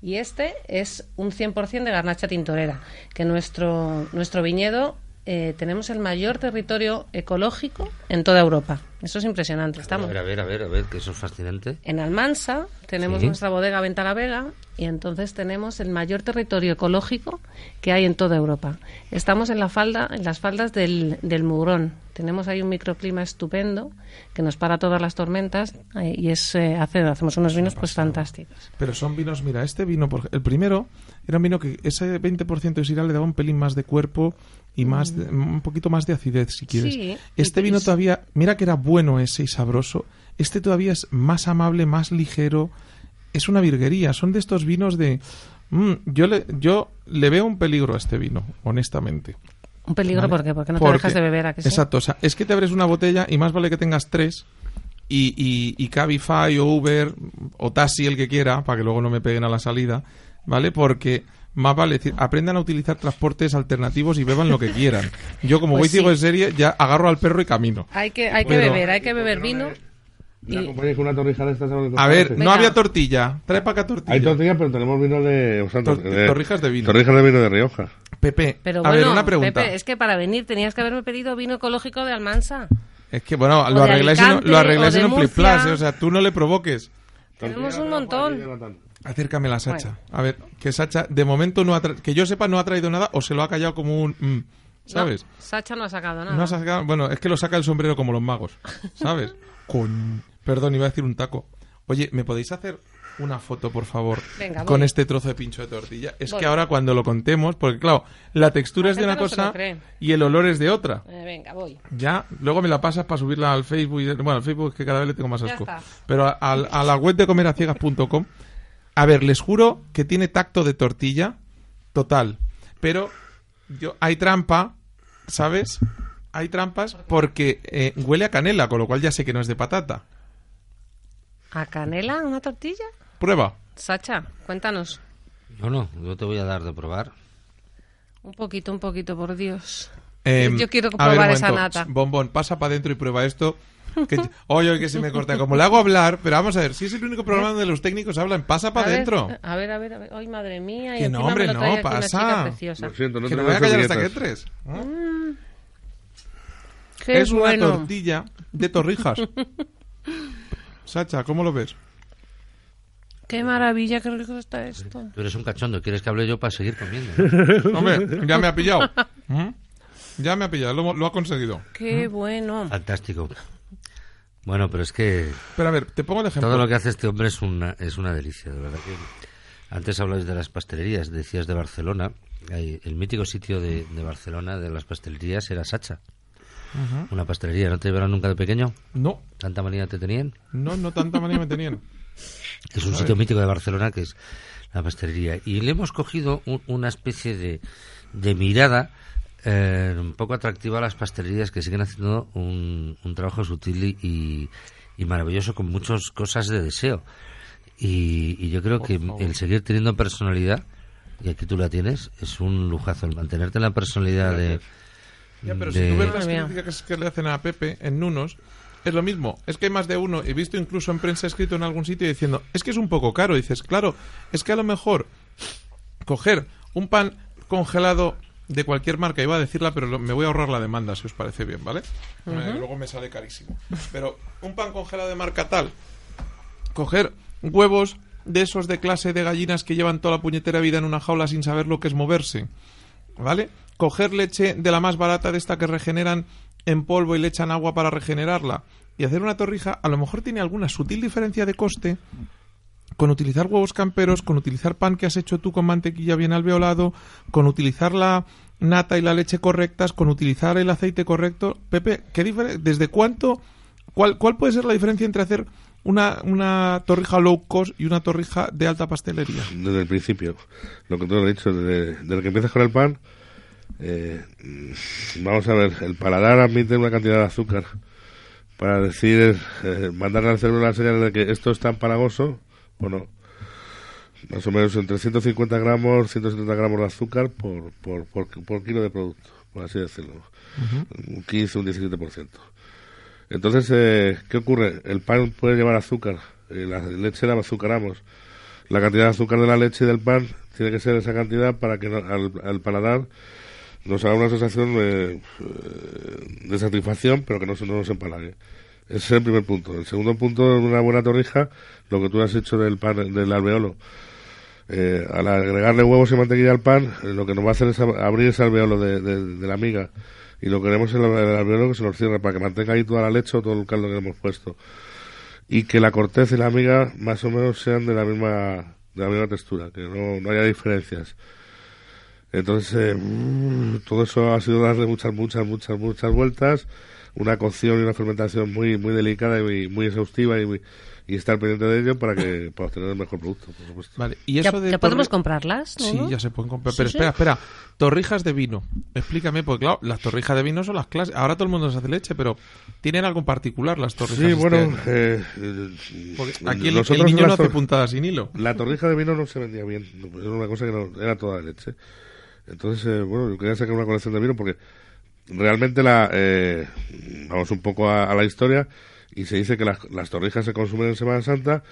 Y este es un 100% de garnacha tintorera. Que nuestro, nuestro viñedo eh, tenemos el mayor territorio ecológico en toda Europa. Eso es impresionante. A Estamos ver, a ver, a ver, a ver, que eso es fascinante. en Almansa, tenemos Sí. nuestra bodega Venta la Vega y entonces tenemos el mayor territorio ecológico que hay en toda Europa. Estamos en la falda, en las faldas del, del Mugrón. Tenemos ahí un microclima estupendo que nos para todas las tormentas eh, y es eh, hace- hacemos unos vinos pues fantásticos. Pero son vinos, mira, este vino, por, el primero era un vino que ese 20% de sirá le daba un pelín más de cuerpo y más de- un poquito más de acidez, si quieres. Sí, este vino todavía, mira que era bueno ese y sabroso, este todavía es más amable, más ligero, es una virguería, son de estos vinos de... mm, yo, le, yo le veo un peligro a este vino, honestamente. Un peligro ¿vale? porque porque no te dejas de beber a que sí? Exacto, o sea, es que te abres una botella y más vale que tengas tres y, y, y Cabify o Uber o Taxi, el que quiera, para que luego no me peguen a la salida, ¿vale? Porque más vale decir, aprendan a utilizar transportes alternativos y beban lo que quieran. Yo, como [laughs] Pues voy ciego sí. en serie, ya agarro al perro y camino. Hay que hay que Pero- beber, hay que beber vino. ¿Me Y- con una torrija de estas? ¿sabes lo que A ver, no Venga. había tortilla. Trae para acá tortilla. Hay tortillas, pero tenemos vino de... o sea, Tor- de- torrijas de vino. Torrijas de vino de Rioja. Pepe, Pero a bueno, ver, una pregunta. Pepe, es que para venir tenías que haberme pedido vino ecológico de Almansa. Es que, bueno, lo arregláis, en, lo arregláis en un ¿eh? o sea, tú no le provoques. Tenemos un montón. Acércame la Sacha. A ver, que Sacha, de momento, no ha tra- que yo sepa, no ha traído nada o se lo ha callado como un... mm, ¿Sabes? No, Sacha no ha sacado nada. No ha sacado- bueno, es que lo saca el sombrero como los magos, ¿sabes? [laughs] Con... Perdón, iba a decir un taco. Oye, ¿me podéis hacer una foto, por favor, Venga, con este trozo de pincho de tortilla? Es Voy. que ahora cuando lo contemos, porque claro, la textura La es de una no cosa y el olor es de otra. Eh, venga, voy. Ya, luego me la pasas para subirla al Facebook. y- bueno, al Facebook es que cada vez le tengo más asco. Pero a, a- a la web de comeraciegas.com, a ver, les juro que tiene tacto de tortilla total. Pero yo hay trampa, ¿sabes? Hay trampas porque eh, huele a canela, con lo cual ya sé que no es de patata. ¿A canela una tortilla? Prueba. Sacha, cuéntanos. No, no, yo te voy a dar de probar. Un poquito, un poquito, por Dios. Em, Yo quiero ver, probar un esa momento. nata. Bombón, pasa para adentro y prueba esto. Que, oye, oye, que se me corta. Como le hago hablar, pero vamos a ver, si es el único programa donde los técnicos hablan, pasa para ver, adentro. A ver, a ver, a ver. Ay, madre mía. Que no, hombre, no, pasa. Lo siento, no que me voy a callar hasta que servilletas. tres. ¿eh? Qué es bueno. una tortilla de torrijas. [laughs] Sacha, ¿cómo lo ves? Qué maravilla, qué rico está esto. Tú eres un cachondo, ¿quieres que hable yo para seguir comiendo? no? [laughs] Hombre, ya me ha pillado. ¿Mm? Ya me ha pillado, lo, lo ha conseguido. Qué bueno. Fantástico. Bueno, pero es que Pero a ver, te pongo el ejemplo. todo lo que hace este hombre es una, es una delicia, de verdad que... Antes hablabas de las pastelerías, decías de Barcelona. El mítico sitio de, de Barcelona de las pastelerías era Sacha. Una pastelería, ¿no te llevaron nunca de pequeño? No, ¿Tanta manía te tenían? no, no tanta manía me tenían. Es un sitio mítico de Barcelona que es la pastelería. Y le hemos cogido un- una especie de, de mirada eh, un poco atractiva a las pastelerías que siguen haciendo un, un trabajo sutil y, y- maravilloso con muchas cosas de deseo. Y, y yo creo que el seguir teniendo personalidad, y aquí tú la tienes, es un lujazo. El mantenerte en la personalidad de... Ya, pero de- si tú ves las críticas que le hacen a Pepe en Nunos, es lo mismo. Es que hay más de uno. He visto incluso en prensa escrito en algún sitio diciendo, es que es un poco caro. Dices, claro, es que a lo mejor coger un pan congelado de cualquier marca, iba a decirla, pero lo- me voy a ahorrar la demanda, si os parece bien, ¿vale? Eh, luego me sale carísimo. Pero un pan congelado de marca tal, coger huevos de esos de clase de gallinas que llevan toda la puñetera vida en una jaula sin saber lo que es moverse, ¿vale? Coger leche de la más barata de esta que regeneran en polvo y le echan agua para regenerarla y hacer una torrija, a lo mejor tiene alguna sutil diferencia de coste con utilizar huevos camperos, con utilizar pan que has hecho tú con mantequilla bien alveolado, con utilizar la nata y la leche correctas, con utilizar el aceite correcto. Pepe, ¿qué ¿desde cuánto? ¿Cuál, ¿Cuál puede ser la diferencia entre hacer una, una torrija low cost y una torrija de alta pastelería? Desde el principio. Lo que tú has dicho, desde, desde que empiezas con el pan, eh, vamos a ver, el paladar admite una cantidad de azúcar para decir, eh, mandarle al cerebro la señal de que esto es tan palagoso o no. Más o menos entre 150 gramos, 170 gramos de azúcar por, por, por, por kilo de producto, por así decirlo. Un 15, un 17%. Entonces, eh, ¿qué ocurre? El pan puede llevar azúcar, eh, la leche la azucaramos. La cantidad de azúcar de la leche y del pan tiene que ser esa cantidad para que no- al, al paladar nos haga una sensación eh, eh, de satisfacción, pero que no, no nos empalague. Ese es el primer punto. El segundo punto, en una buena torrija, lo que tú has hecho del pan, del alveolo. Eh, al agregarle huevos y mantequilla al pan, eh, lo que nos va a hacer es ab- abrir ese alveolo de, de- de la miga. Y lo que queremos es el, alveolo que se nos cierre para que mantenga ahí toda la leche o todo el caldo que hemos puesto. Y que la corteza y la miga más o menos sean de la misma, de la misma textura, que no, no haya diferencias. Entonces, eh, todo eso ha sido darle muchas, muchas, muchas, muchas vueltas, una cocción y una fermentación muy, muy delicada y muy exhaustiva y, muy- y estar pendiente de ello para que [laughs] para obtener el mejor producto, por supuesto. Vale, y ¿Ya, eso de ya podemos comprarlas? ¿no? Sí, ya se pueden comprar. Sí, Pero sí. espera, espera. Torrijas de vino. Explícame, porque claro, las torrijas de vino son las clases. Ahora todo el mundo se hace leche, pero ¿tienen algo en particular las torrijas? Sí, bueno, este? eh, eh, Porque aquí el, niño no hace puntadas sin hilo. La torrija de vino no se vendía bien, no, era una cosa que no, era toda de leche. Entonces, eh, bueno, yo quería sacar una colección de vino porque realmente la eh, vamos un poco a, a la historia y se dice que las, las torrijas se consumen en Semana Santa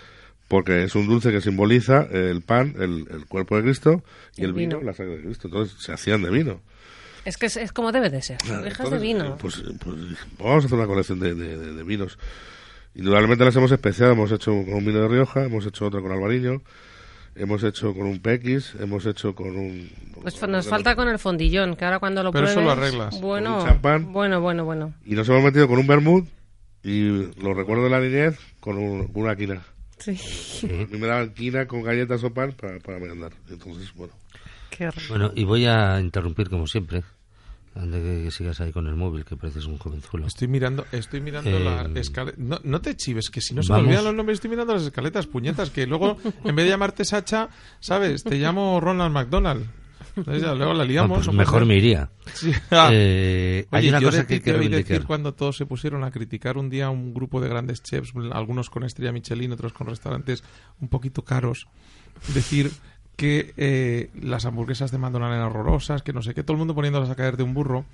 porque es un dulce que simboliza el pan, el, el cuerpo de Cristo y El el, vino, vino. la sangre de Cristo. Entonces se hacían de vino. Es que es, es como debe de ser. Torrijas de Entonces, vino. eh, Pues, pues, vamos a hacer una colección de, de- de- de vinos. Indudablemente las hemos especiado. Hemos hecho con un vino de Rioja, hemos hecho otro con Albariño, hemos hecho con un PX, hemos hecho con un... Pues nos falta con el fondillón, que ahora cuando lo Pero eso pruebes... lo arreglas. Bueno, Un champán. bueno, bueno, bueno. Y nos hemos metido con un vermut y lo recuerdo de la niñez con un- una quina. Sí, mí me daban quina con galletas o pan para, para merendar. Entonces, bueno. qué. Bueno, y voy a interrumpir como siempre. De que sigas ahí con el móvil, que pareces un jovenzuelo. Estoy mirando, estoy mirando Eh, la escaleta. No, no te chives, que si no se vamos. me olvidan los nombres, estoy mirando las escaletas, puñetas, que luego, en vez de llamarte Sacha, ¿sabes? Te llamo Ronald McDonald. Entonces ya luego la liamos. pues hombre. mejor me iría. Sí. Ah. Eh, hay Oye, una yo cosa que hay oí decir cuando todos se pusieron a criticar un día un grupo de grandes chefs, algunos con estrella Michelin, otros con restaurantes un poquito caros, decir que eh, las hamburguesas de McDonald's eran horrorosas, que no sé qué, todo el mundo poniéndolas a caer de un burro,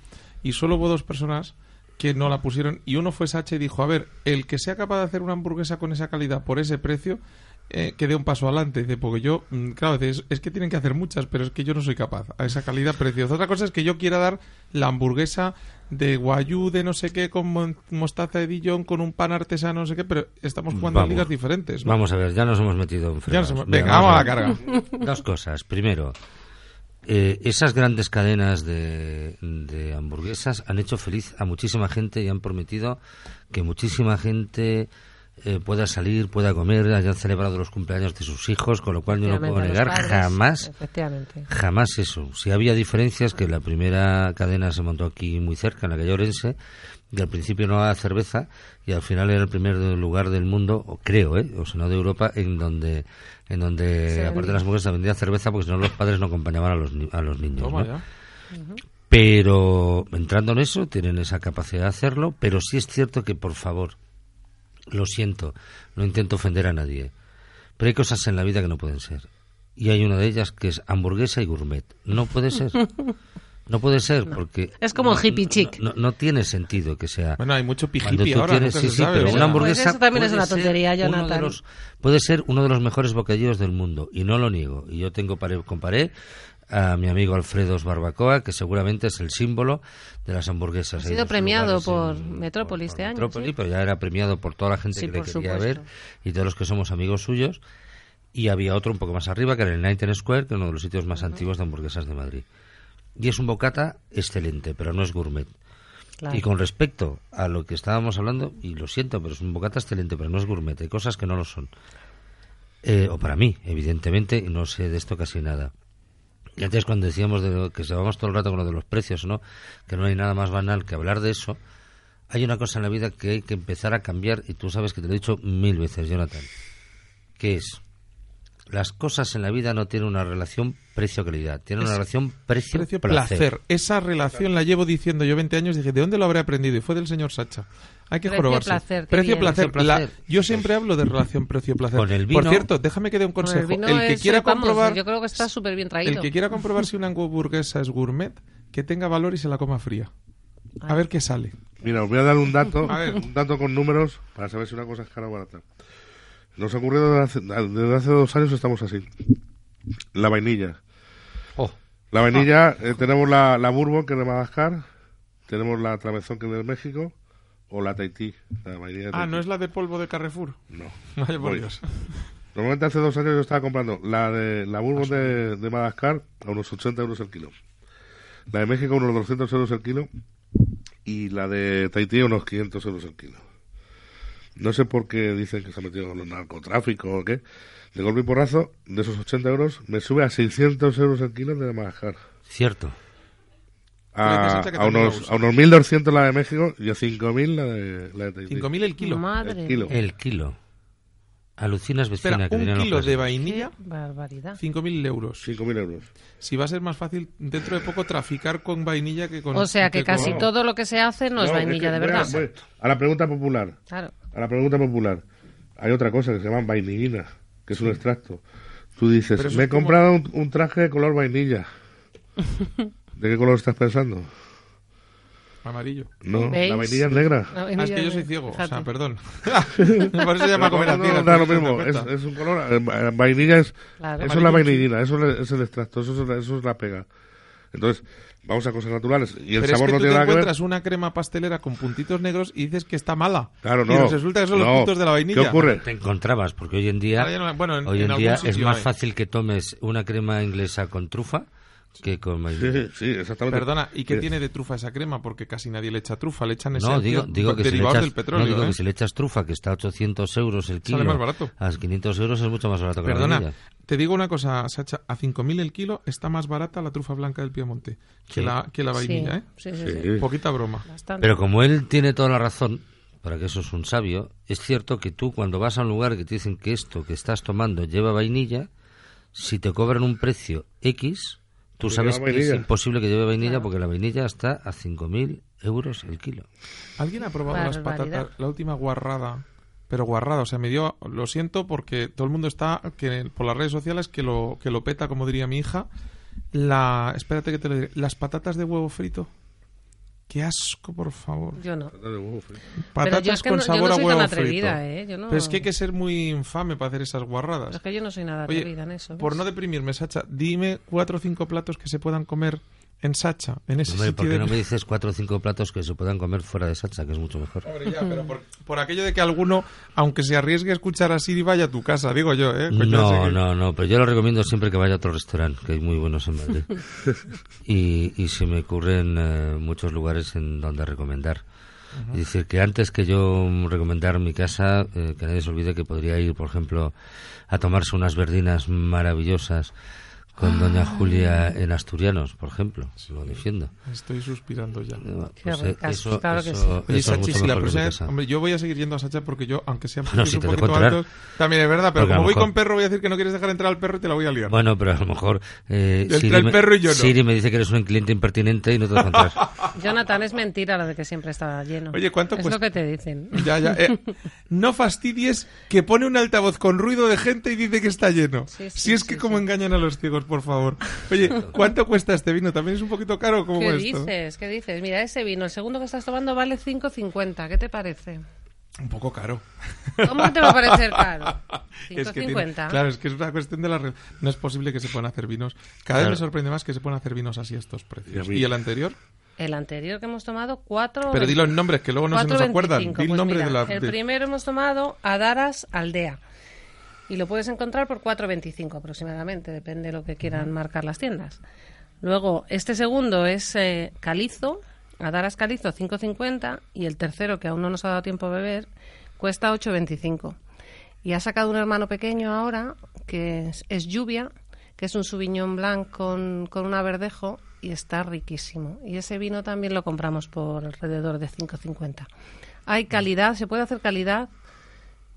y solo hubo dos personas que no la pusieron, y uno fue Sacha y dijo, a ver, el que sea capaz de hacer una hamburguesa con esa calidad por ese precio, eh, que dé un paso adelante, dice, porque yo, mm, claro, es, es que tienen que hacer muchas, pero es que yo no soy capaz a esa calidad preciosa. Otra cosa es que yo quiera dar la hamburguesa de guayú de no sé qué con mostaza de Dijon con un pan artesano no sé qué, pero estamos jugando a ligas diferentes. ¿no? Vamos a ver, ya nos hemos metido en fregados. hemos- Venga, vamos a la carga. Dos cosas. Primero, eh, esas grandes cadenas de, de hamburguesas han hecho feliz a muchísima gente y han prometido que muchísima gente eh, pueda salir, pueda comer, hayan celebrado los cumpleaños de sus hijos, con lo cual yo no puedo negar padres, jamás Efectivamente. Jamás eso. Si había diferencias, que la primera cadena se montó aquí muy cerca, en la calle Orense, y al principio no había cerveza, y al final era el primer lugar del mundo, o creo, ¿eh? o si no de Europa, en donde, en donde aparte de las mujeres se vendía cerveza, porque si no los padres no acompañaban a los, ni- a los niños. Toma ¿no? Pero entrando en eso, tienen esa capacidad de hacerlo, pero sí es cierto que, por favor, lo siento, no intento ofender a nadie, pero hay cosas en la vida que no pueden ser. Y hay una de ellas que es hamburguesa y gourmet. No puede ser. No puede ser, porque... [laughs] Es como no- hippie chic. No, no tiene sentido que sea... Bueno, hay mucho Cuando pijipi tú ahora, tienes, sí, sí, pero una hamburguesa Pues eso también es puede una ser tontería, uno de Jonathan. los- puede ser uno de los mejores bocadillos del mundo y no lo niego. Y yo tengo pared con pared a mi amigo Alfredo Barbacoa, que seguramente es el símbolo de las hamburguesas. Ha Hay sido premiado por en- Metrópoli este año, Metrópoli, sí. pero ya era premiado por toda la gente Sí, que le por quería supuesto. ver y todos los que somos amigos suyos. Y había otro un poco más arriba, que era el Nightingale Square, que es uno de los sitios más antiguos de hamburguesas de Madrid. Y es un bocata excelente, pero no es gourmet. Claro. Y con respecto a lo que estábamos hablando, y lo siento, pero es un bocata excelente, pero no es gourmet, hay cosas que no lo son. Eh, o para mí, evidentemente, no sé de esto casi nada. Y antes cuando decíamos de lo- que se vamos todo el rato con lo de los precios, ¿no? Que no hay nada más banal que hablar de eso. Hay una cosa en la vida que hay que empezar a cambiar, y tú sabes que te lo he dicho mil veces, Jonathan, que es, las cosas en la vida no tienen una relación precio-calidad, tienen una relación precio-placer. Precio-placer. Esa relación la llevo diciendo yo 20 años. Dije, ¿de dónde lo habré aprendido? Y fue del señor Sacha. Hay que jorobarse. Precio-placer. bien. La- Precio-placer. Yo siempre hablo de relación precio-placer. Con el Por vino- cierto, déjame que dé un Con el consejo. vino el que es, quiera vamos, comprobar... Yo creo que está súper bien traído. El que quiera comprobar si una hamburguesa es gourmet, que tenga valor y se la coma fría. A ver qué sale. Mira, os voy a dar un dato, A ver. un dato con números para saber si una cosa es cara o barata. Nos ha ocurrido desde hace, desde hace dos años estamos así. La vainilla. Oh, La vainilla, eh, tenemos la, la Bourbon, que es de Madagascar, tenemos la Travesón, que es de México, o la Tahití, la de Ah, Tahití. ¿no es la de polvo de Carrefour? No. [laughs] Vaya por. Dios. Normalmente hace dos años yo estaba comprando la de la Bourbon de, de Madagascar a unos 80 euros el kilo. La de México a unos 200 euros el kilo. Y la de Tahití a unos 500 euros el kilo. No sé por qué dicen que se ha metido con el narcotráfico o qué. De golpe y porrazo, de esos 80 euros, me sube a 600 euros el kilo de Madagascar. cierto. A, unos, a unos 1.200 la de México y a 5.000 la de, la de Tahití. 5.000 el kilo. Madre El kilo. El kilo. Alucinas vecina Espera, que un kilo de vainilla, Qué barbaridad. 5.000 euros. 5.000 euros. Si va a ser más fácil dentro de poco traficar con vainilla que con... O sea que casi todo lo que se hace no, es vainilla que de voy a- verdad. voy a la pregunta popular. Claro. A la pregunta popular. Hay otra cosa que se llama vainillina, que es un extracto. Tú dices, me he como- comprado un, un traje de color vainilla. [laughs] ¿De qué color estás pensando? Amarillo. No, ¿Veis? la vainilla es negra. La Ah, es vainilla que yo soy ciego, o sea, perdón. [laughs] Por eso se llama comer a No, ciegas, no, da lo mismo. Es, es un color. eh, vainilla es. Claro. Eso es la vainillina, eso es, es el extracto, eso es, la- eso es la pega. Entonces, vamos a cosas naturales. Y el Pero es sabor que no tú tiene te nada que ver. encuentras una crema pastelera con puntitos negros y dices que está mala. Claro, Y no. resulta que son los No. puntos de la vainilla. ¿Qué ocurre? Te encontrabas, porque hoy en día, no- bueno, en- hoy en en día es más hay. fácil que tomes una crema inglesa con trufa que con Sí, vainilla. sí, sí, exactamente. Perdona, ¿y qué Que- tiene de trufa esa crema? Porque casi nadie le echa trufa, le echan No, esencias digo, digo que si le echas, del petróleo. no, digo ¿eh? que si le echas trufa, que está a 800 euros el kilo, Sale más barato. a 500 euros es mucho más barato que la Perdona, te digo una cosa, Sacha, a 5.000 el kilo está más barata la trufa blanca del Piemonte que, la, que la vainilla, ¿eh? Sí, sí, Sí. sí. Poquita broma. Bastante. Pero como él tiene toda la razón, para que eso es un sabio, es cierto que tú cuando vas a un lugar que te dicen que esto que estás tomando lleva vainilla, si te cobran un precio X, tú sabes que es imposible que lleve vainilla porque la vainilla está a 5.000 euros el kilo. ¿Alguien ha probado las patatas? La última guarrada. Pero guarrada, o sea, me dio, lo siento porque todo el mundo está que por las redes sociales que lo que lo peta, como diría mi hija. La, espérate que te lo diré. Las patatas de huevo frito. Qué asco, por favor. Yo no. De huevo frito. Patatas yo es que con no- yo sabor no a huevo tan atrevida, frito. ¿eh? Yo no- Pero es que hay que ser muy infame para hacer esas guarradas. Pero es que yo no soy nada Oye, atrevida en eso. por ¿ves? no deprimirme, Sacha, dime cuatro o cinco platos que se puedan comer en Sacha, en ese Hombre, ¿por sitio qué de... no me dices cuatro o cinco platos que se puedan comer fuera de Sacha, que es mucho mejor? Hombre, ya, pero por, por aquello de que alguno, aunque se arriesgue a escuchar así, y vaya a tu casa, digo yo, ¿eh? Coño, No, que- no, no, pero yo lo recomiendo siempre que vaya a otro restaurante, que hay muy buenos en Madrid. [laughs] y, y se me ocurren eh, muchos lugares en donde recomendar. Es decir, que antes que yo recomendar mi casa, eh, que nadie se olvide que podría ir, por ejemplo, a tomarse unas verdinas maravillosas con doña Julia en Asturianos, por ejemplo. Lo defiendo. Estoy suspirando ya. Qué ricas, eso, claro que sí. Oye, Sachi, si la hombre, yo voy a seguir yendo a Sacha porque yo, aunque sean [laughs] Bueno, precios si un poquito altos, también es verdad, pero Porque como voy mejor- con perro voy a decir que no quieres dejar entrar al perro y te la voy a liar. Bueno, pero a lo mejor eh, Siri, el me, perro y yo no. Siri me dice que eres un cliente impertinente y no te dejo entrar. [laughs] Jonathan, es mentira lo de que siempre está lleno. Oye, ¿cuánto Es cuesta? lo que te dicen. Ya, ya. eh, [laughs] no fastidies que pone un altavoz con ruido de gente y dice que está lleno. Sí, sí, si es sí, que sí. como engañan a los ciegos, por favor. [laughs] Oye, ¿cuánto cuesta este vino? ¿También es un poquito caro como ¿Qué esto? dices? ¿Qué dices? Mira, ese vino, el segundo que estás tomando vale 5.50. ¿Qué te parece? Un poco caro. ¿Cómo te va a parecer caro? [laughs] Es que tiene- 5.50. claro, es que es una cuestión de la... No es posible que se puedan hacer vinos. Cada vez me sorprende más que se puedan hacer vinos así a estos precios. Y a mí- ¿Y el anterior? El anterior que hemos tomado, 4. Pero dilo en nombres, que luego no se nos acuerdan. 4.25. Di el Pues nombre mira, de la... El primero hemos tomado Adaras Aldea. Y lo puedes encontrar por 4.25 aproximadamente, depende de lo que quieran marcar las tiendas. Luego, este segundo es eh, Calizo, Adaras Calizo 5.50 y el tercero, que aún no nos ha dado tiempo a beber, cuesta 8.25. Y ha sacado un hermano pequeño ahora, que es, es Lluvia, que es un Sauvignon Blanc con, con un averdejo y está riquísimo. Y ese vino también lo compramos por alrededor de 5.50. Hay calidad, se puede hacer calidad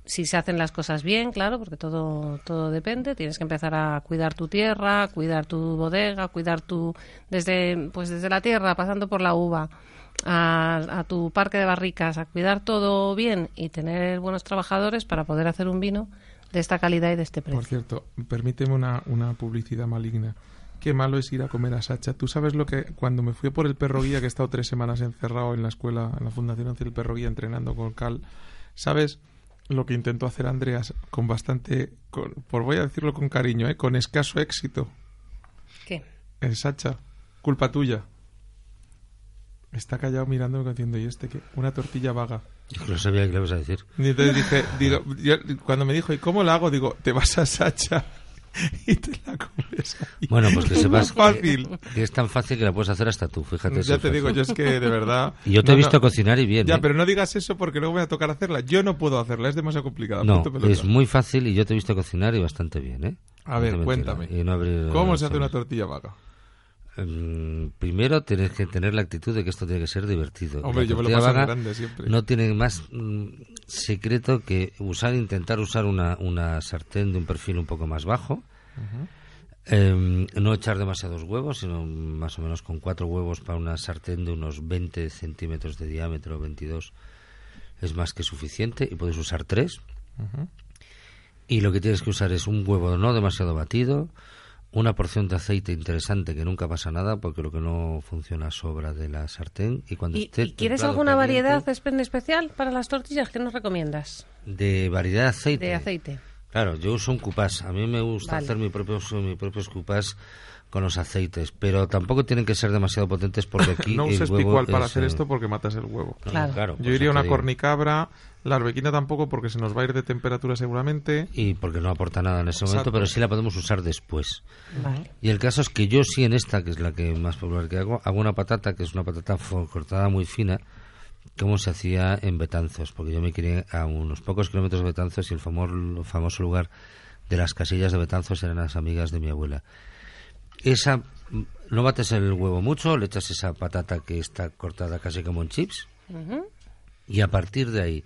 si se hacen las cosas bien, claro, porque todo, todo depende. Tienes que empezar a cuidar tu tierra, cuidar tu bodega, cuidar tu desde pues desde la tierra, pasando por la uva, a, a tu parque de barricas, a cuidar todo bien y tener buenos trabajadores para poder hacer un vino de esta calidad y de este precio. Por cierto, permíteme una, una publicidad maligna. Qué malo es ir a comer a Sacha. Tú sabes lo que cuando me fui por el perro guía, que he estado tres semanas encerrado en la escuela, en la Fundación del Perro Guía, entrenando con Cal, ¿sabes lo que intentó hacer Andreas con bastante, con- por voy a decirlo con cariño, ¿eh? con escaso éxito? ¿Qué? El Sacha, culpa tuya. Está callado mirándome diciendo, ¿y este qué? Una tortilla vaga. No sabía qué le ibas a decir. Y entonces dije, [laughs] digo, yo- cuando me dijo, ¿y cómo la hago? Digo, te vas a Sacha [laughs] y te la comes ahí. Bueno, pues que Es sepas fácil. que, que es tan fácil que la puedes hacer hasta tú, fíjate. Ya te digo, yo es que de verdad... Y [laughs] yo te he visto no. cocinar y bien. Ya, ¿eh? pero no digas eso porque luego me va a tocar hacerla. Yo no puedo hacerla, es demasiado complicada. No, es muy fácil y yo te he visto cocinar y bastante bien, ¿eh? A ver, No cuéntame. Y no abrir- ¿Cómo se hace una tortilla vaga? Mm, Primero tienes que tener la actitud de que esto tiene que ser divertido. Hombre, yo me lo paso vaga grande siempre. No tiene más mm, secreto que usar, intentar usar una, una sartén de un perfil un poco más bajo. Em, no echar demasiados huevos, sino más o menos con cuatro huevos para una sartén de unos 20 centímetros de diámetro, 22, es más que suficiente y puedes usar tres. Y lo que tienes que usar es un huevo no demasiado batido, una porción de aceite interesante que nunca pasa nada porque lo que no funciona sobra de la sartén y cuando ¿Y, esté y quieres alguna caliente, variedad especial para las tortillas? ¿Qué nos recomiendas? de variedad de aceite De aceite. Claro, yo uso un cupás. A mí me gusta Vale. hacer mi propio, mi propios cupás con los aceites, pero tampoco tienen que ser demasiado potentes porque [laughs] aquí no el uses huevo picual para es, hacer esto porque matas el huevo. Claro. Yo eso iría a una cornicabra, la arbequina tampoco porque se nos va a ir de temperatura seguramente. Y porque no aporta nada en ese momento, pero sí la podemos usar después. Vale. Y el caso es que yo sí en esta, que es la que más popular que hago, hago una patata, que es una patata cortada muy fina, como se hacía en Betanzos, porque yo me crié a unos pocos kilómetros de Betanzos y el famoso, famoso lugar de las casillas de Betanzos eran las amigas de mi abuela. Esa, no bates el huevo mucho, le echas esa patata que está cortada casi como en chips, y a partir de ahí,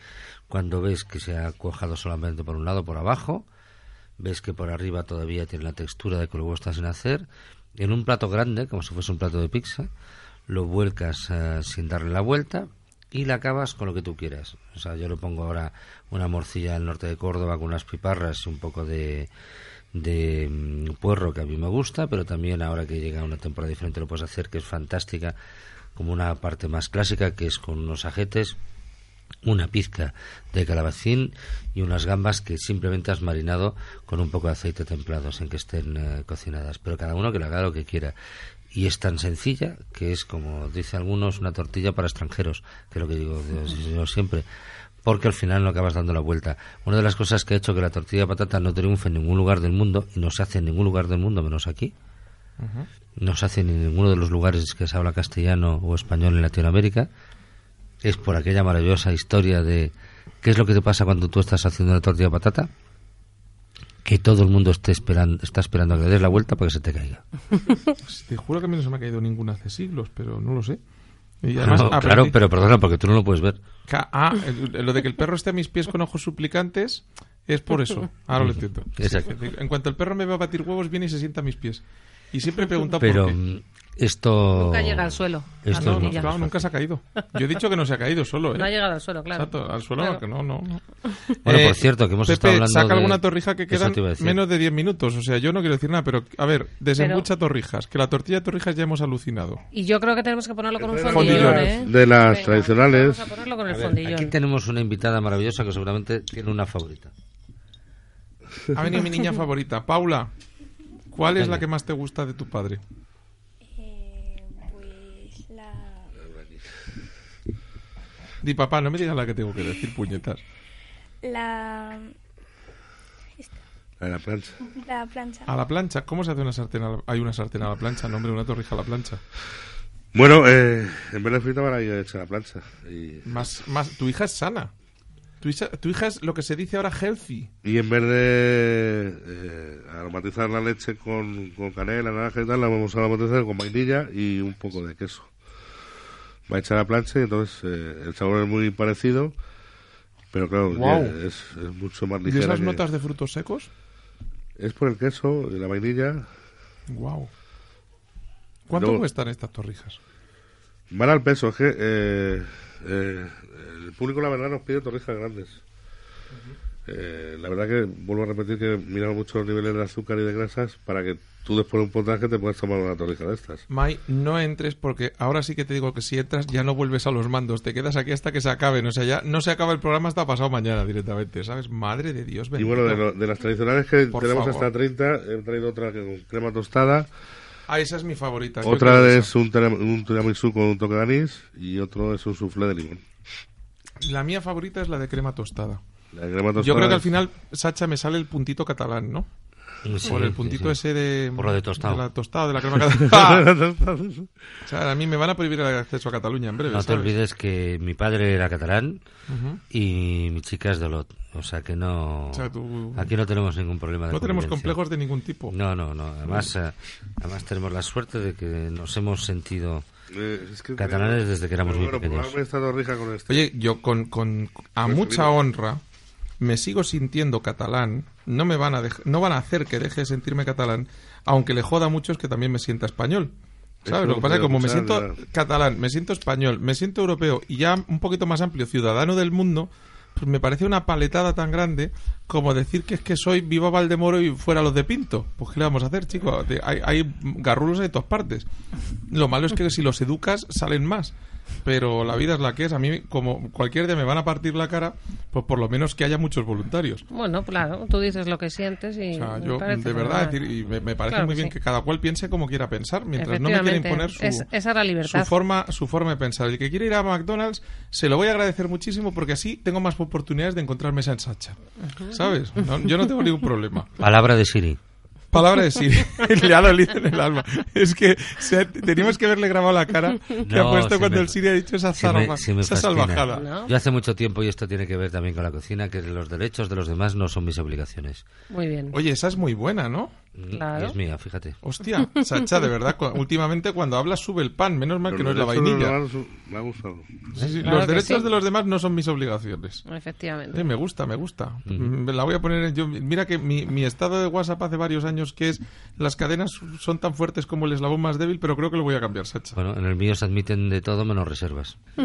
cuando ves que se ha cuajado solamente por un lado, por abajo, ves que por arriba todavía tiene la textura de que el huevo está sin hacer, en un plato grande, como si fuese un plato de pizza, lo vuelcas eh, sin darle la vuelta y la acabas con lo que tú quieras. O sea, yo le pongo ahora una morcilla del norte de Córdoba con unas piparras un poco de, de mm, puerro que a mí me gusta, pero también ahora que llega una temporada diferente lo puedes hacer, que es fantástica, como una parte más clásica, que es con unos ajetes, una pizca de calabacín y unas gambas que simplemente has marinado con un poco de aceite templado sin que estén eh, cocinadas. Pero cada uno que le haga lo que quiera. Y es tan sencilla que es, como dice algunos, una tortilla para extranjeros, que es lo que digo yo, siempre. Porque al final no acabas dando la vuelta. Una de las cosas que ha hecho que la tortilla de patata no triunfe en ningún lugar del mundo, y no se hace en ningún lugar del mundo menos aquí, no se hace en ninguno de los lugares que se habla castellano o español en Latinoamérica, es por aquella maravillosa historia de qué es lo que te pasa cuando tú estás haciendo una tortilla de patata, que todo el mundo esté esperando, está esperando a que le des la vuelta para que se te caiga. [laughs] Te juro que a mí no se me ha caído ninguna hace siglos, pero no lo sé. Y además No, aprendí- claro, pero perdona, porque tú no lo puedes ver. Ah, lo de que el perro esté a mis pies con ojos suplicantes es por eso. Ahora lo entiendo. Exacto. En cuanto el perro me va a batir huevos, viene y se sienta a mis pies. Y siempre he preguntado Pero por qué. mm, esto... Nunca llega al suelo. Esto es No, no, claro, nunca se ha caído. Yo he dicho que no se ha caído solo, ¿eh? No ha llegado al suelo, claro. Exacto, al suelo, Claro. que no, no, no. Bueno, Eh, por cierto, que hemos Pepe, estado hablando saca de- alguna torrija que quedan menos de 10 minutos. O sea, yo no quiero decir nada, pero a ver, desembucha torrijas. Que la tortilla de torrijas ya hemos alucinado. Y yo creo que tenemos que ponerlo con un fondillón, ¿eh? De las Venga, tradicionales. Vamos a ponerlo con el A ver, fondillón. aquí tenemos una invitada maravillosa que seguramente tiene una favorita. Ha venido mi niña favorita. Paula, ¿cuál es la que más te gusta de tu padre? Eh, pues la... Di papá, no me digas la que tengo que decir, puñetas. La... En la plancha. La plancha. A la plancha, ¿cómo se hace una sartén? a la- Hay una sartén a la plancha, no, hombre, una torrija a la plancha. Bueno, eh, en vez de frita van a ir hecha a la plancha. Y, Más, más, tu hija es sana. Tu hija, tu hija es lo que se dice ahora healthy. y en vez de eh, aromatizar la leche con, con canela, naranja y tal, la vamos a aromatizar con vainilla y un poco de queso. Va a echar a la plancha y entonces eh, el sabor es muy parecido, pero claro, ya es, es mucho más ¿Y ligera. esas que- notas de frutos secos? Es por el queso y la vainilla. Wow. ¿Cuánto Luego- cuestan estas torrijas? Van al peso, es que eh, eh, el público la verdad nos pide torrijas grandes. Eh, la verdad que vuelvo a repetir que miramos mucho los niveles de azúcar y de grasas para que tú después de un potaje te puedas tomar una torrija de estas. Mai, no entres porque ahora sí que te digo que si entras ya no vuelves a los mandos, te quedas aquí hasta que se acaben, o sea, ya no se acaba el programa hasta pasado mañana directamente, ¿sabes? Madre de Dios, Y bendito. bueno, de, lo- de las tradicionales que Por tenemos favor. hasta 30, he traído otra que con crema tostada, Ah, esa es mi favorita. otra es un, un tiramisú con un toque de anís y otro es un soufflé de limón. La mía favorita es la de crema tostada. La de crema tostada Yo creo que al final, Sacha, me sale el puntito catalán, ¿no? Sí, Por el puntito sí. ese de... Por lo de tostado. De la tostada, de la crema [laughs] catalana. o sea, a mí me van a prohibir el acceso a Cataluña en breve, No te ¿sabes? olvides que mi padre era catalán y mi chica es de Olot. O sea que no... O sea, tú- Aquí no tenemos ningún problema de No tenemos complejos de ningún tipo. No, no, no. Además, eh, además tenemos la suerte de que nos hemos sentido Eh, es que- catalanes desde que éramos muy Bueno, pequeños. con este. Oye, yo con, con a Pues mucha mira. honra me sigo sintiendo catalán. No me van a no van a hacer que deje de sentirme catalán, aunque le joda a muchos que también me sienta español. ¿Sabes? Eso Lo que pasa es que como me siento catalán, me siento español, me siento europeo y ya un poquito más amplio, ciudadano del mundo, pues me parece una paletada tan grande como decir que es que soy viva Valdemoro y fuera los de Pinto. Pues ¿qué le vamos a hacer, chico? De- Hay, hay garrulos de todas partes. Lo malo es que si los educas salen más. Pero la vida es la que es. A mí, como cualquier día me van a partir la cara, pues por lo menos que haya muchos voluntarios. Bueno, claro, tú dices lo que sientes y. O sea, yo, de verdad, decir, y me, me parece Claro muy bien sí. que cada cual piense como quiera pensar, mientras no me quiera imponer su, es- esa es la libertad. su forma, su forma de pensar. El que quiere ir a McDonald's, se lo voy a agradecer muchísimo porque así tengo más oportunidades de encontrar mesa en Sacha. ¿Sabes? No- yo no tengo ningún problema. Palabra de Siri. Palabra de Siri. [laughs] Le ha dolido en el alma. Es que se ha- teníamos que haberle grabado la cara que ha No, puesto sí cuando me- el Siri ha dicho esa me- me esa salvajada. ¿No? Yo hace mucho tiempo, y esto tiene que ver también con la cocina, que los derechos de los demás no son mis obligaciones. Muy bien. Oye, esa es muy buena, ¿no? Claro. Es mía, fíjate. Hostia, Sacha, de verdad, cu- últimamente cuando hablas sube el pan, menos mal que no es la vainilla. Me ha gustado. Sí, sí, Claro los derechos sí. de los demás no son mis obligaciones. Efectivamente. Eh, me gusta, me gusta. Mm, La voy a poner en... Yo, mira que mi, mi estado de WhatsApp hace varios años que es las cadenas son tan fuertes como el eslabón más débil, pero creo que lo voy a cambiar, Sacha. Bueno, en el mío se admiten de todo menos reservas. [laughs]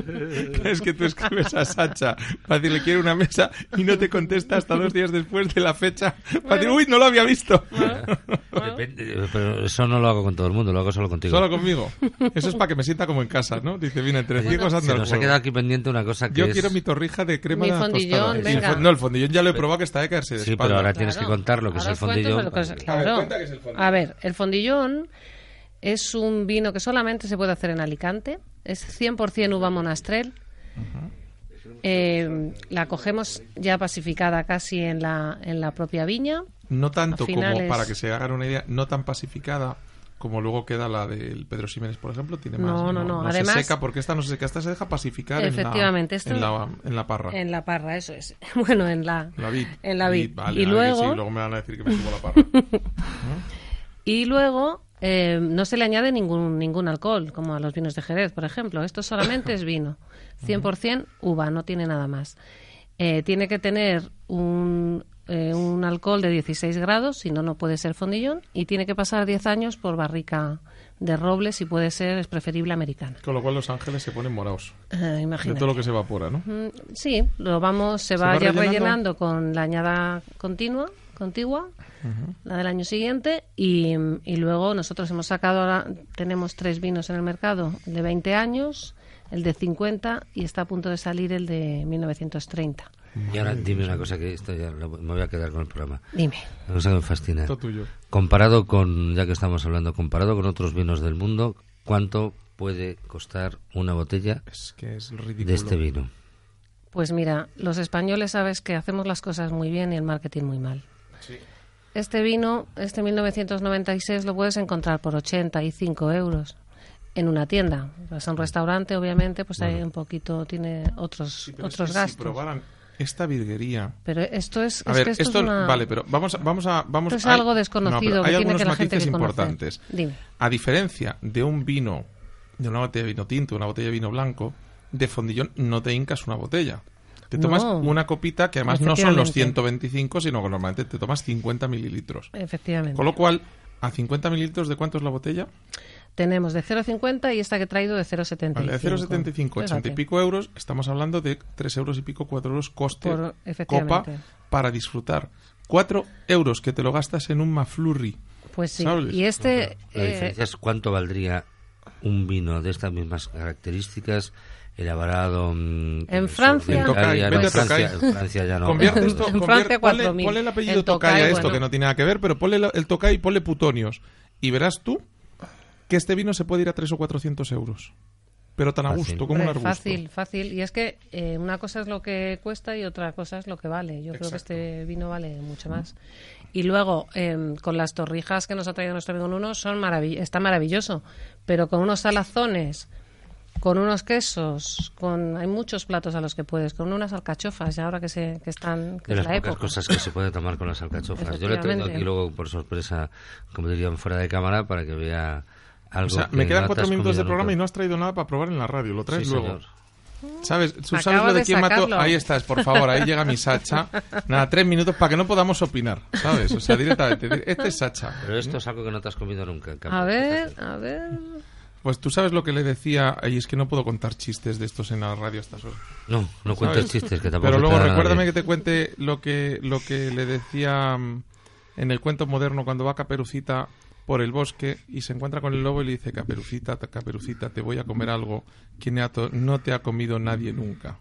es que tú escribes a Sacha para decirle quiero una mesa y no te contesta hasta dos días después de la fecha para decir, uy, no lo había visto. [laughs] Depende, pero eso no lo hago con todo el mundo, lo hago solo contigo. Solo conmigo. Eso es para que me sienta como en casa, ¿no? Dice, viene entre ciegos anda Se el nos ha juego". quedado aquí pendiente una cosa que Yo es... quiero mi torrija de crema Mi de fondillón, tostada. Venga. No, el fondillón ya lo he probado que está de caerse de Sí, espalda. pero ahora tienes que contar lo que es el fondillón. lo que es- A ver, claro. cuenta qué es el fondillón. A ver, el fondillón es un vino que solamente se puede hacer en Alicante. Es 100% uva monastrel. Eh, la cogemos ya pacificada casi en la, en la propia viña. No tanto finales- como, para que se hagan una idea, no tan pacificada como luego queda la del Pedro Ximénez, por ejemplo. Tiene más, No, no, no. Además- se seca porque esta no se seca, esta se deja pacificar Efectivamente, en, esto- la, en, la, en la parra. En la parra, eso es. [laughs] Bueno, en la, La vid. en la vid. vale, y, luego, sí, luego me van a decir que me subo la parra. [laughs] y luego eh, no se le añade ningún, ningún alcohol, como a los vinos de Jerez, por ejemplo. Esto solamente es vino. [laughs] 100% uva, no tiene nada más. Eh, tiene que tener un, eh, un alcohol de 16 grados, si no, no puede ser fondillón. Y tiene que pasar 10 años por barrica de roble, si puede ser, es preferible americana. Con lo cual los ángeles se ponen morados. Eh, De todo lo que se evapora, ¿no? Mm, Sí, lo vamos, se, ¿Se va, va ya rellenando? rellenando con la añada continua, contigua, la del año siguiente, y, y luego nosotros hemos sacado, ahora, tenemos tres vinos en el mercado, de 20 años, el de 50 y está a punto de salir el de 1930. Y ahora dime una cosa que esto ya lo- me voy a quedar con el programa. Dime. Una cosa que me fascina. Todo tuyo. Comparado con, ya que estamos hablando, comparado con otros vinos del mundo, ¿cuánto puede costar una botella Es que es de este vino? Pues mira, los españoles sabes que hacemos las cosas muy bien y el marketing muy mal. Este vino, este 1996, lo puedes encontrar por 85 euros en una tienda. Vas a un restaurante, obviamente, pues hay un poquito, tiene otros, Sí, pero es otros que gastos. Si probaran esta virguería Pero esto es, A es ver, que esto, esto, es una- vale, pero vamos a, vamos a, vamos esto es algo no, desconocido hay que tiene algunos que la gente matices que importantes. Dime. A diferencia de un vino, de una botella de vino tinto, una botella de vino blanco, de fondillón no te hincas una botella. Te tomas No. una copita que además no son los Efectivamente. 125, sino que normalmente te tomas 50 mililitros. Efectivamente. Con lo cual, a 50 mililitros, ¿de cuánto es la botella? Tenemos de 0,50 y esta que he traído de 0,75. Vale, de 0,75, 80 y pico euros, estamos hablando de 3 euros y pico, 4 euros coste Por- copa para disfrutar. 4 euros que te lo gastas en un McFlurry. Pues sí. ¿sabes? Y este... La eh, diferencia es cuánto valdría un vino de estas mismas características elaborado mm, En el sur Francia- de En vete no, a en Francia, Francia ya no. Convierte [laughs] esto, En Francia, ponle, 4.000. ponle el apellido En Tocay, Tocay, a esto bueno. que no tiene nada que ver, pero ponle el, el Tocay y ponle Putonios. Y verás tú que este vino se puede ir a 3 o 400 euros. Pero tan a gusto, como un arbusto. Fácil, fácil. Y es que eh, una cosa es lo que cuesta y otra cosa es lo que vale. Yo creo que este vino vale mucho más. Y luego, eh, con las torrijas que nos ha traído nuestro amigo Nuno, son maravill está maravilloso. Pero con unos salazones, con unos quesos, con hay muchos platos a los que puedes, con unas alcachofas, ya ahora que, se, que están, que de es las la pocas época. cosas que se puede tomar con las alcachofas. Yo le traigo aquí luego por sorpresa, como dirían fuera de cámara, para que vea algo O sea, que me quedan no cuatro minutos de programa y no has traído nada para probar en la radio. Lo traes Sí, luego. señor. ¿Sabes? ¿Tú sabes Acaba lo de, de quién mató? sacarlo. Ahí estás, por favor. Ahí llega mi Sacha. [laughs] Nada, tres minutos para que no podamos opinar. ¿Sabes? O sea, directamente. Este es Sacha. Pero esto es algo que no te has comido nunca. en cambio. A ver, a ver. Pues tú sabes lo que le decía, y es que no puedo contar chistes de estos en la radio a estas horas. No, no cuentes ¿Sabes? chistes, que tampoco Pero luego recuérdame que te cuente lo que, lo que le decía mm, en el cuento moderno cuando va Caperucita por el bosque y se encuentra con el lobo y le dice, Caperucita, ta- Caperucita, te voy a comer algo que no te ha comido nadie nunca.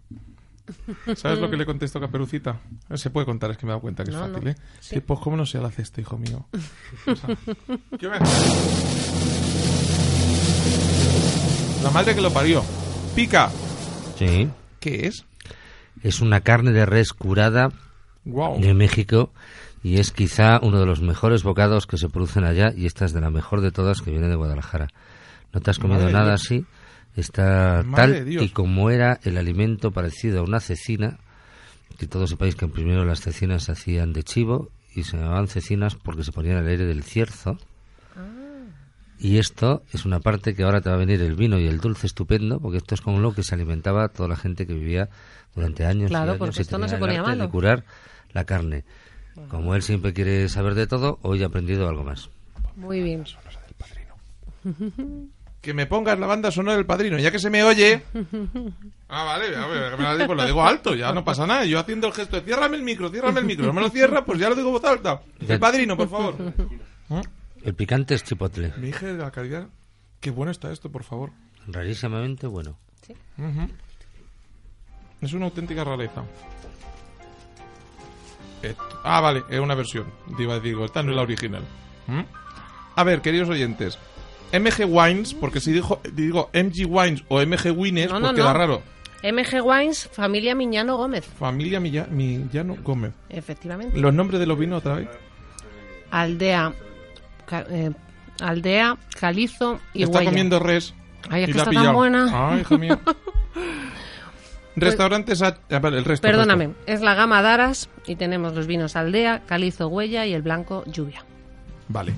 ¿Sabes lo que le contestó Caperucita? Eh, Se puede contar, es que me he dado cuenta que es fácil, no. ¿eh? Sí. Sí, pues cómo no se la hace esto, hijo mío. [laughs] O sea, ¿qué me haces? La madre que lo parió. Pica. Sí. ¿Qué es? Es una carne de res curada Wow. de México y es quizá uno de los mejores bocados que se producen allá y esta es de la mejor de todas que viene de Guadalajara. No te has comido Madre nada así, está Madre tal Dios. y como era el alimento parecido a una cecina, que todos sepáis que primero las cecinas se hacían de chivo y se llamaban cecinas porque se ponían al aire del cierzo. Y esto es una parte que ahora te va a venir el vino y el dulce estupendo, porque esto es como lo que se alimentaba toda la gente que vivía durante años. y años porque y esto no se ponía de malo. curar la carne. Como él siempre quiere saber de todo, hoy ha aprendido algo más. Muy bien. [laughs] Que me pongas la banda sonora del padrino, ya que se me oye. [laughs] Ah, vale, a ver, me la digo, lo digo alto, ya no pasa nada. Yo haciendo el gesto de ciérrame el micro, ciérrame el micro. No me lo cierra, pues ya lo digo voz alta. El padrino, por favor. ¿Eh? El picante es chipotle. Me dije de la calidad. Qué bueno está esto, por favor. Rarísimamente bueno. Ujú. Es una auténtica rareza. Esto. Ah, vale, es una versión. Digo, esta no es la original. ¿Mm? A ver, queridos oyentes. MG Wines, porque si dijo, digo MG Wines o MG Wines, No, pues no, queda no. raro. MG Wines, familia Miñano Gómez. Familia Milla- Millano Gómez. Efectivamente. ¿Los nombres de los vinos otra vez? Aldea, ca- eh, Aldea, Calizo y está Huella. comiendo res. Ay, es y que está tan buena. Ay, hija mía. [laughs] Restaurantes. a- el resto. Perdóname, resto. es la gama Daras y tenemos los vinos Aldea, Calizo, Huella y el blanco Lluvia. Vale.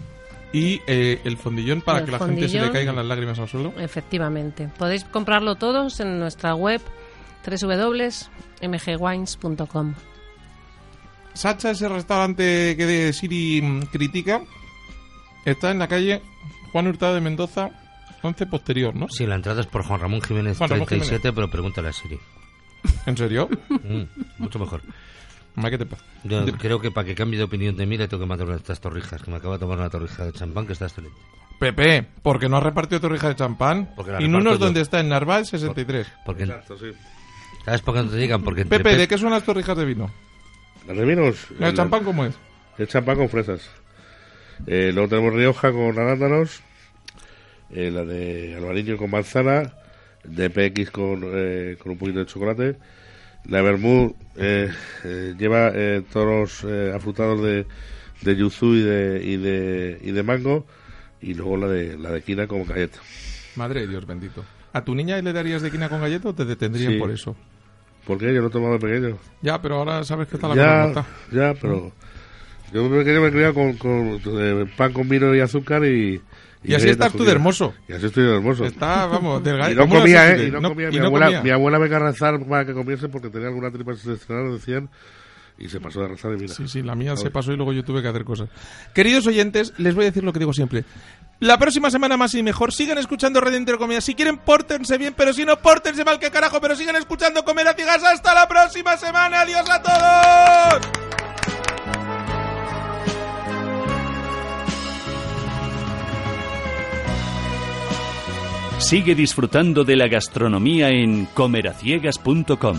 Y eh, el fondillón para El que la gente se le caigan las lágrimas al suelo. Efectivamente. Podéis comprarlo todos en nuestra web www.mgwines.com. Sacha, ese restaurante que de Siri mm, critica, está en la calle Juan Hurtado de Mendoza, 11 posterior, ¿no? Sí, la entrada es por Juan Ramón Jiménez Juan Ramón 37, pero pregúntale a Siri. ¿En serio? Mm, mucho mejor. Hombre, ¿Qué te pasa? Yo creo que para que cambie de opinión de mí le tengo que mandar una de estas torrijas, que me acabo de tomar una torrija de champán que está excelente. Pepe, porque no has repartido torrijas de champán. Porque la y no es yo. donde está, en Narval 63. Porque, Exacto, sí. ¿Sabes por qué no te digan? Porque Pepe, Pep- ¿de qué son las torrijas de vino? ¿Las de vinos? ¿El champán cómo es? El champán con fresas. Eh, luego tenemos Rioja con arándanos. eh, la de Albariño con manzana. De PX con, eh, con un poquito de chocolate. La Bermud eh, eh, lleva eh, toros eh, afrutados de, de yuzu y de, y, de, y de mango. Y luego la de, la de quina con galleta. Madre de Dios bendito. ¿A tu niña le darías de quina con galleta o te detendrían Sí. por eso? ¿Por qué? Yo lo he tomado de pequeño. Ya, pero ahora sabes que está la Ya, ya, pero... Yo de pequeño me he criado con, con eh, pan con vino y azúcar y... Y así galletas estás tú de hermoso. Y así estoy de hermoso. Está, vamos, [laughs] delgado. Y no ¿Cómo lo comía? ¿eh? Y no, No- comía. y Mi, no abuela, comía. mi abuela me rezar para que comiese porque tenía alguna tripa intestinal, decían, y se pasó de rezar y mira. Sí, sí, la mía se pasó y luego yo tuve que hacer cosas. Queridos oyentes, les voy a decir lo que digo siempre. La próxima semana más y mejor. Sigan escuchando Radio Intercomedia. Si quieren, pórtense bien, pero si no, pórtense mal que carajo. Pero sigan escuchando Comer a Ciegas. ¡Hasta la próxima semana! ¡Adiós a todos! Sigue disfrutando de la gastronomía en comeraciegas.com.